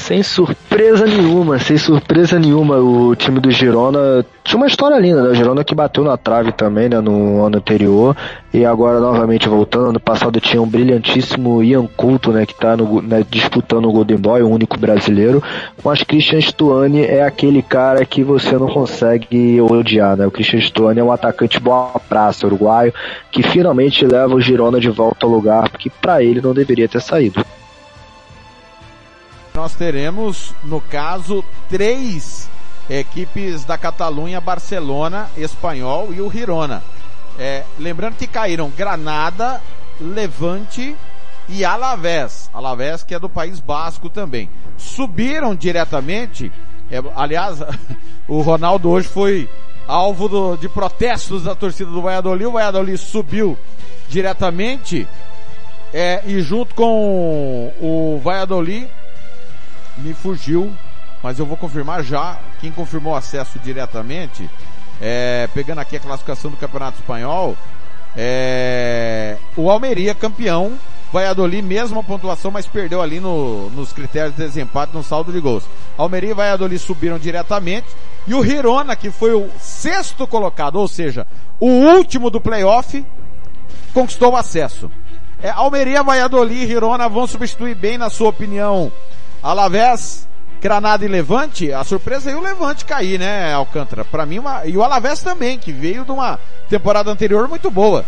F: Sem surpresa nenhuma, sem surpresa nenhuma, o time do Girona tinha uma história linda, né? O Girona que bateu na trave também, né, no ano anterior, e agora novamente voltando, ano passado tinha um brilhantíssimo Ian Couto, né, que tá no, né, disputando o Golden Boy, o único brasileiro, mas Christian Stuani é aquele cara que você não consegue odiar, né? O Christian Stuani é um atacante boa praça uruguaio, que finalmente leva o Girona de volta ao lugar que para ele não deveria ter saído
D: nós teremos, no caso, três equipes da Catalunha, Barcelona, Espanhol e o Girona. É, lembrando que caíram Granada, Levante e Alavés. Alavés que é do País Basco também. Subiram diretamente, é, aliás, o Ronaldo hoje foi alvo do, de protestos da torcida do Valladolid. O Valladolid subiu diretamente é, e junto com o Valladolid me fugiu, mas eu vou confirmar já. Quem confirmou acesso diretamente, é, pegando aqui a classificação do Campeonato Espanhol, é, o Almeria campeão, Valladolid mesma pontuação, mas perdeu ali no, nos critérios de desempate no saldo de gols. Almeria e Valladolid subiram diretamente e o Girona, que foi o sexto colocado, ou seja, o último do playoff, conquistou o acesso. É, Almeria, Valladolid e Girona vão substituir bem, na sua opinião, Alavés, Granada e Levante, a surpresa é o Levante cair, né, Alcântara? Para mim, uma... e o Alavés também, que veio de uma temporada anterior muito boa.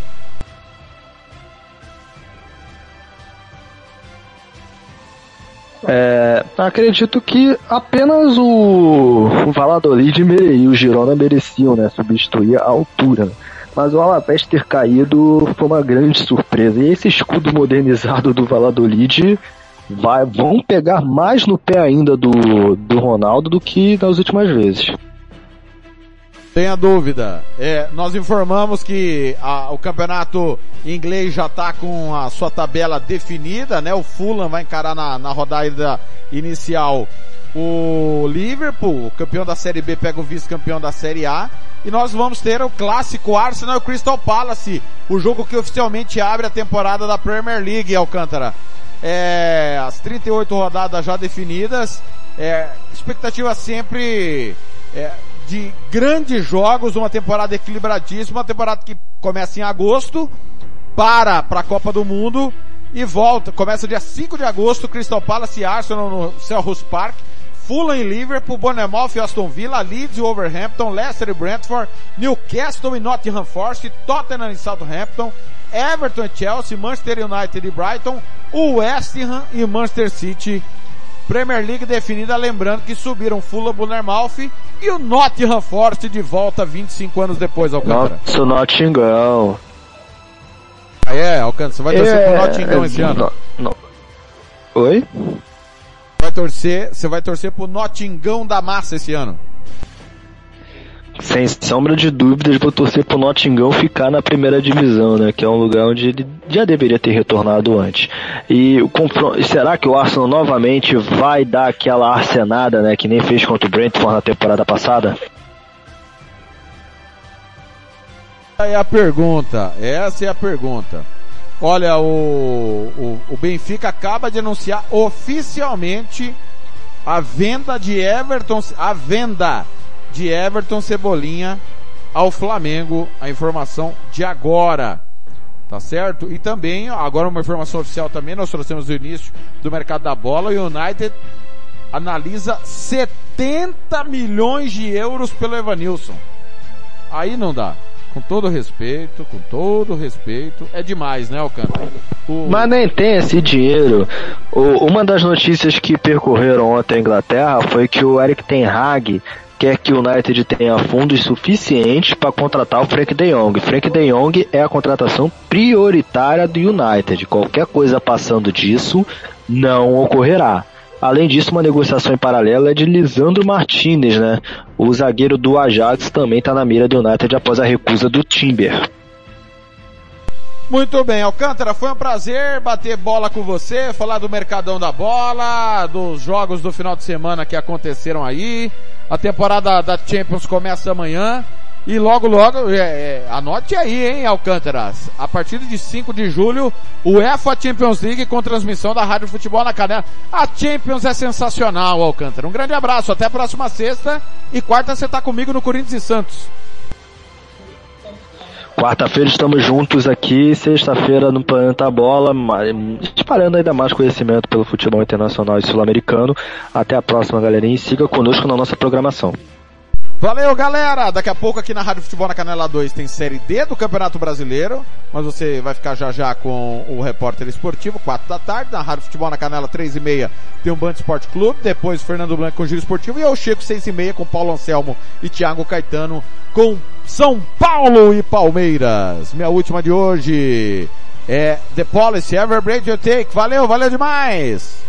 F: É, acredito que apenas o, o Valladolid e o Girona mereciam né, substituir a altura. Mas o Alavés ter caído foi uma grande surpresa. E esse escudo modernizado do Valladolid vai, vão pegar mais no pé ainda do, do Ronaldo do que nas últimas vezes.
D: Tenha dúvida. É, nós informamos que a, o campeonato inglês já está com a sua tabela definida, né? O Fulham vai encarar na, na rodada inicial o Liverpool, campeão da Série B, pega o vice-campeão da Série A. E nós vamos ter o clássico Arsenal Crystal Palace, o jogo que oficialmente abre a temporada da Premier League, Alcântara é, as 38 rodadas já definidas, é, expectativa sempre é, de grandes jogos, uma temporada equilibradíssima, uma temporada que começa em agosto, para para a Copa do Mundo e volta, começa dia 5 de agosto, Crystal Palace e Arsenal no Selhurst Park, Fulham e Liverpool, Bournemouth e Aston Villa, Leeds e Wolverhampton, Leicester e Brentford, Newcastle e Nottingham Forest, Tottenham e Southampton, Everton e Chelsea, Manchester United e Brighton, o West Ham e Manchester City. Premier League definida, lembrando que subiram Fulham, Bournemouth e o Nottingham Forest de volta 25 anos depois, Alcântara.
F: Nossa, Nottingham.
D: Ah, é, Alcântara, você vai torcer é, pro Nottingham é, esse ano? No,
F: Oi?
D: Vai torcer, você vai torcer pro Nottingham da massa esse ano?
F: Sem sombra de dúvidas, vou torcer pro Nottingham ficar na primeira divisão, né? Que é um lugar onde ele já deveria ter retornado antes. E o será que o Arsenal novamente vai dar aquela arsenada, né? Que nem fez contra o Brentford na temporada passada?
D: Essa é a pergunta. Essa é a pergunta. Olha, o, o, o Benfica acaba de anunciar oficialmente a venda de Everton, a venda de Everton Cebolinha ao Flamengo, a informação de agora. Tá certo? E também, agora uma informação oficial também, nós trouxemos o início do mercado da bola, o United analisa 70 milhões de euros pelo Evanilson. Aí não dá. Com todo respeito, com todo respeito, é demais, né, Alcântara?
F: O... Mas nem tem esse dinheiro. O, uma das notícias que percorreram ontem a Inglaterra foi que o Eric Ten Hag quer que o United tenha fundos suficientes para contratar o Frank De Jong. Frank De Jong é a contratação prioritária do United. Qualquer coisa passando disso não ocorrerá. Além disso, uma negociação em paralelo é de Lisandro Martinez, né? O zagueiro do Ajax também está na mira do United após a recusa do Timber.
D: Muito bem, Alcântara, foi um prazer bater bola com você, falar do Mercadão da Bola, dos jogos do final de semana que aconteceram aí. A temporada da Champions começa amanhã. E logo, logo, é, é, anote aí, hein, Alcântara. A partir de 5 de julho, o UEFA Champions League com transmissão da Rádio Futebol na Canela. A Champions é sensacional, Alcântara. Um grande abraço, até a próxima sexta. E quarta você tá comigo no Corinthians e Santos.
M: Quarta-feira estamos juntos aqui, sexta-feira no Planeta Bola, disparando ainda mais conhecimento pelo futebol internacional e sul-americano. Até a próxima, galerinha, e siga conosco na nossa programação.
D: Valeu, galera! Daqui a pouco aqui na Rádio Futebol na Canela 2 tem Série D do Campeonato Brasileiro, mas você vai ficar já já com o repórter esportivo, 4 da tarde. Na Rádio Futebol na Canela 3 e meia tem o Band Esporte Clube, depois Fernando Blanco com o Giro Esportivo e eu chego 6 e meia com Paulo Anselmo e Thiago Caetano com São Paulo e Palmeiras. Minha última de hoje é The Policy Ever Break You Take. Valeu, valeu demais!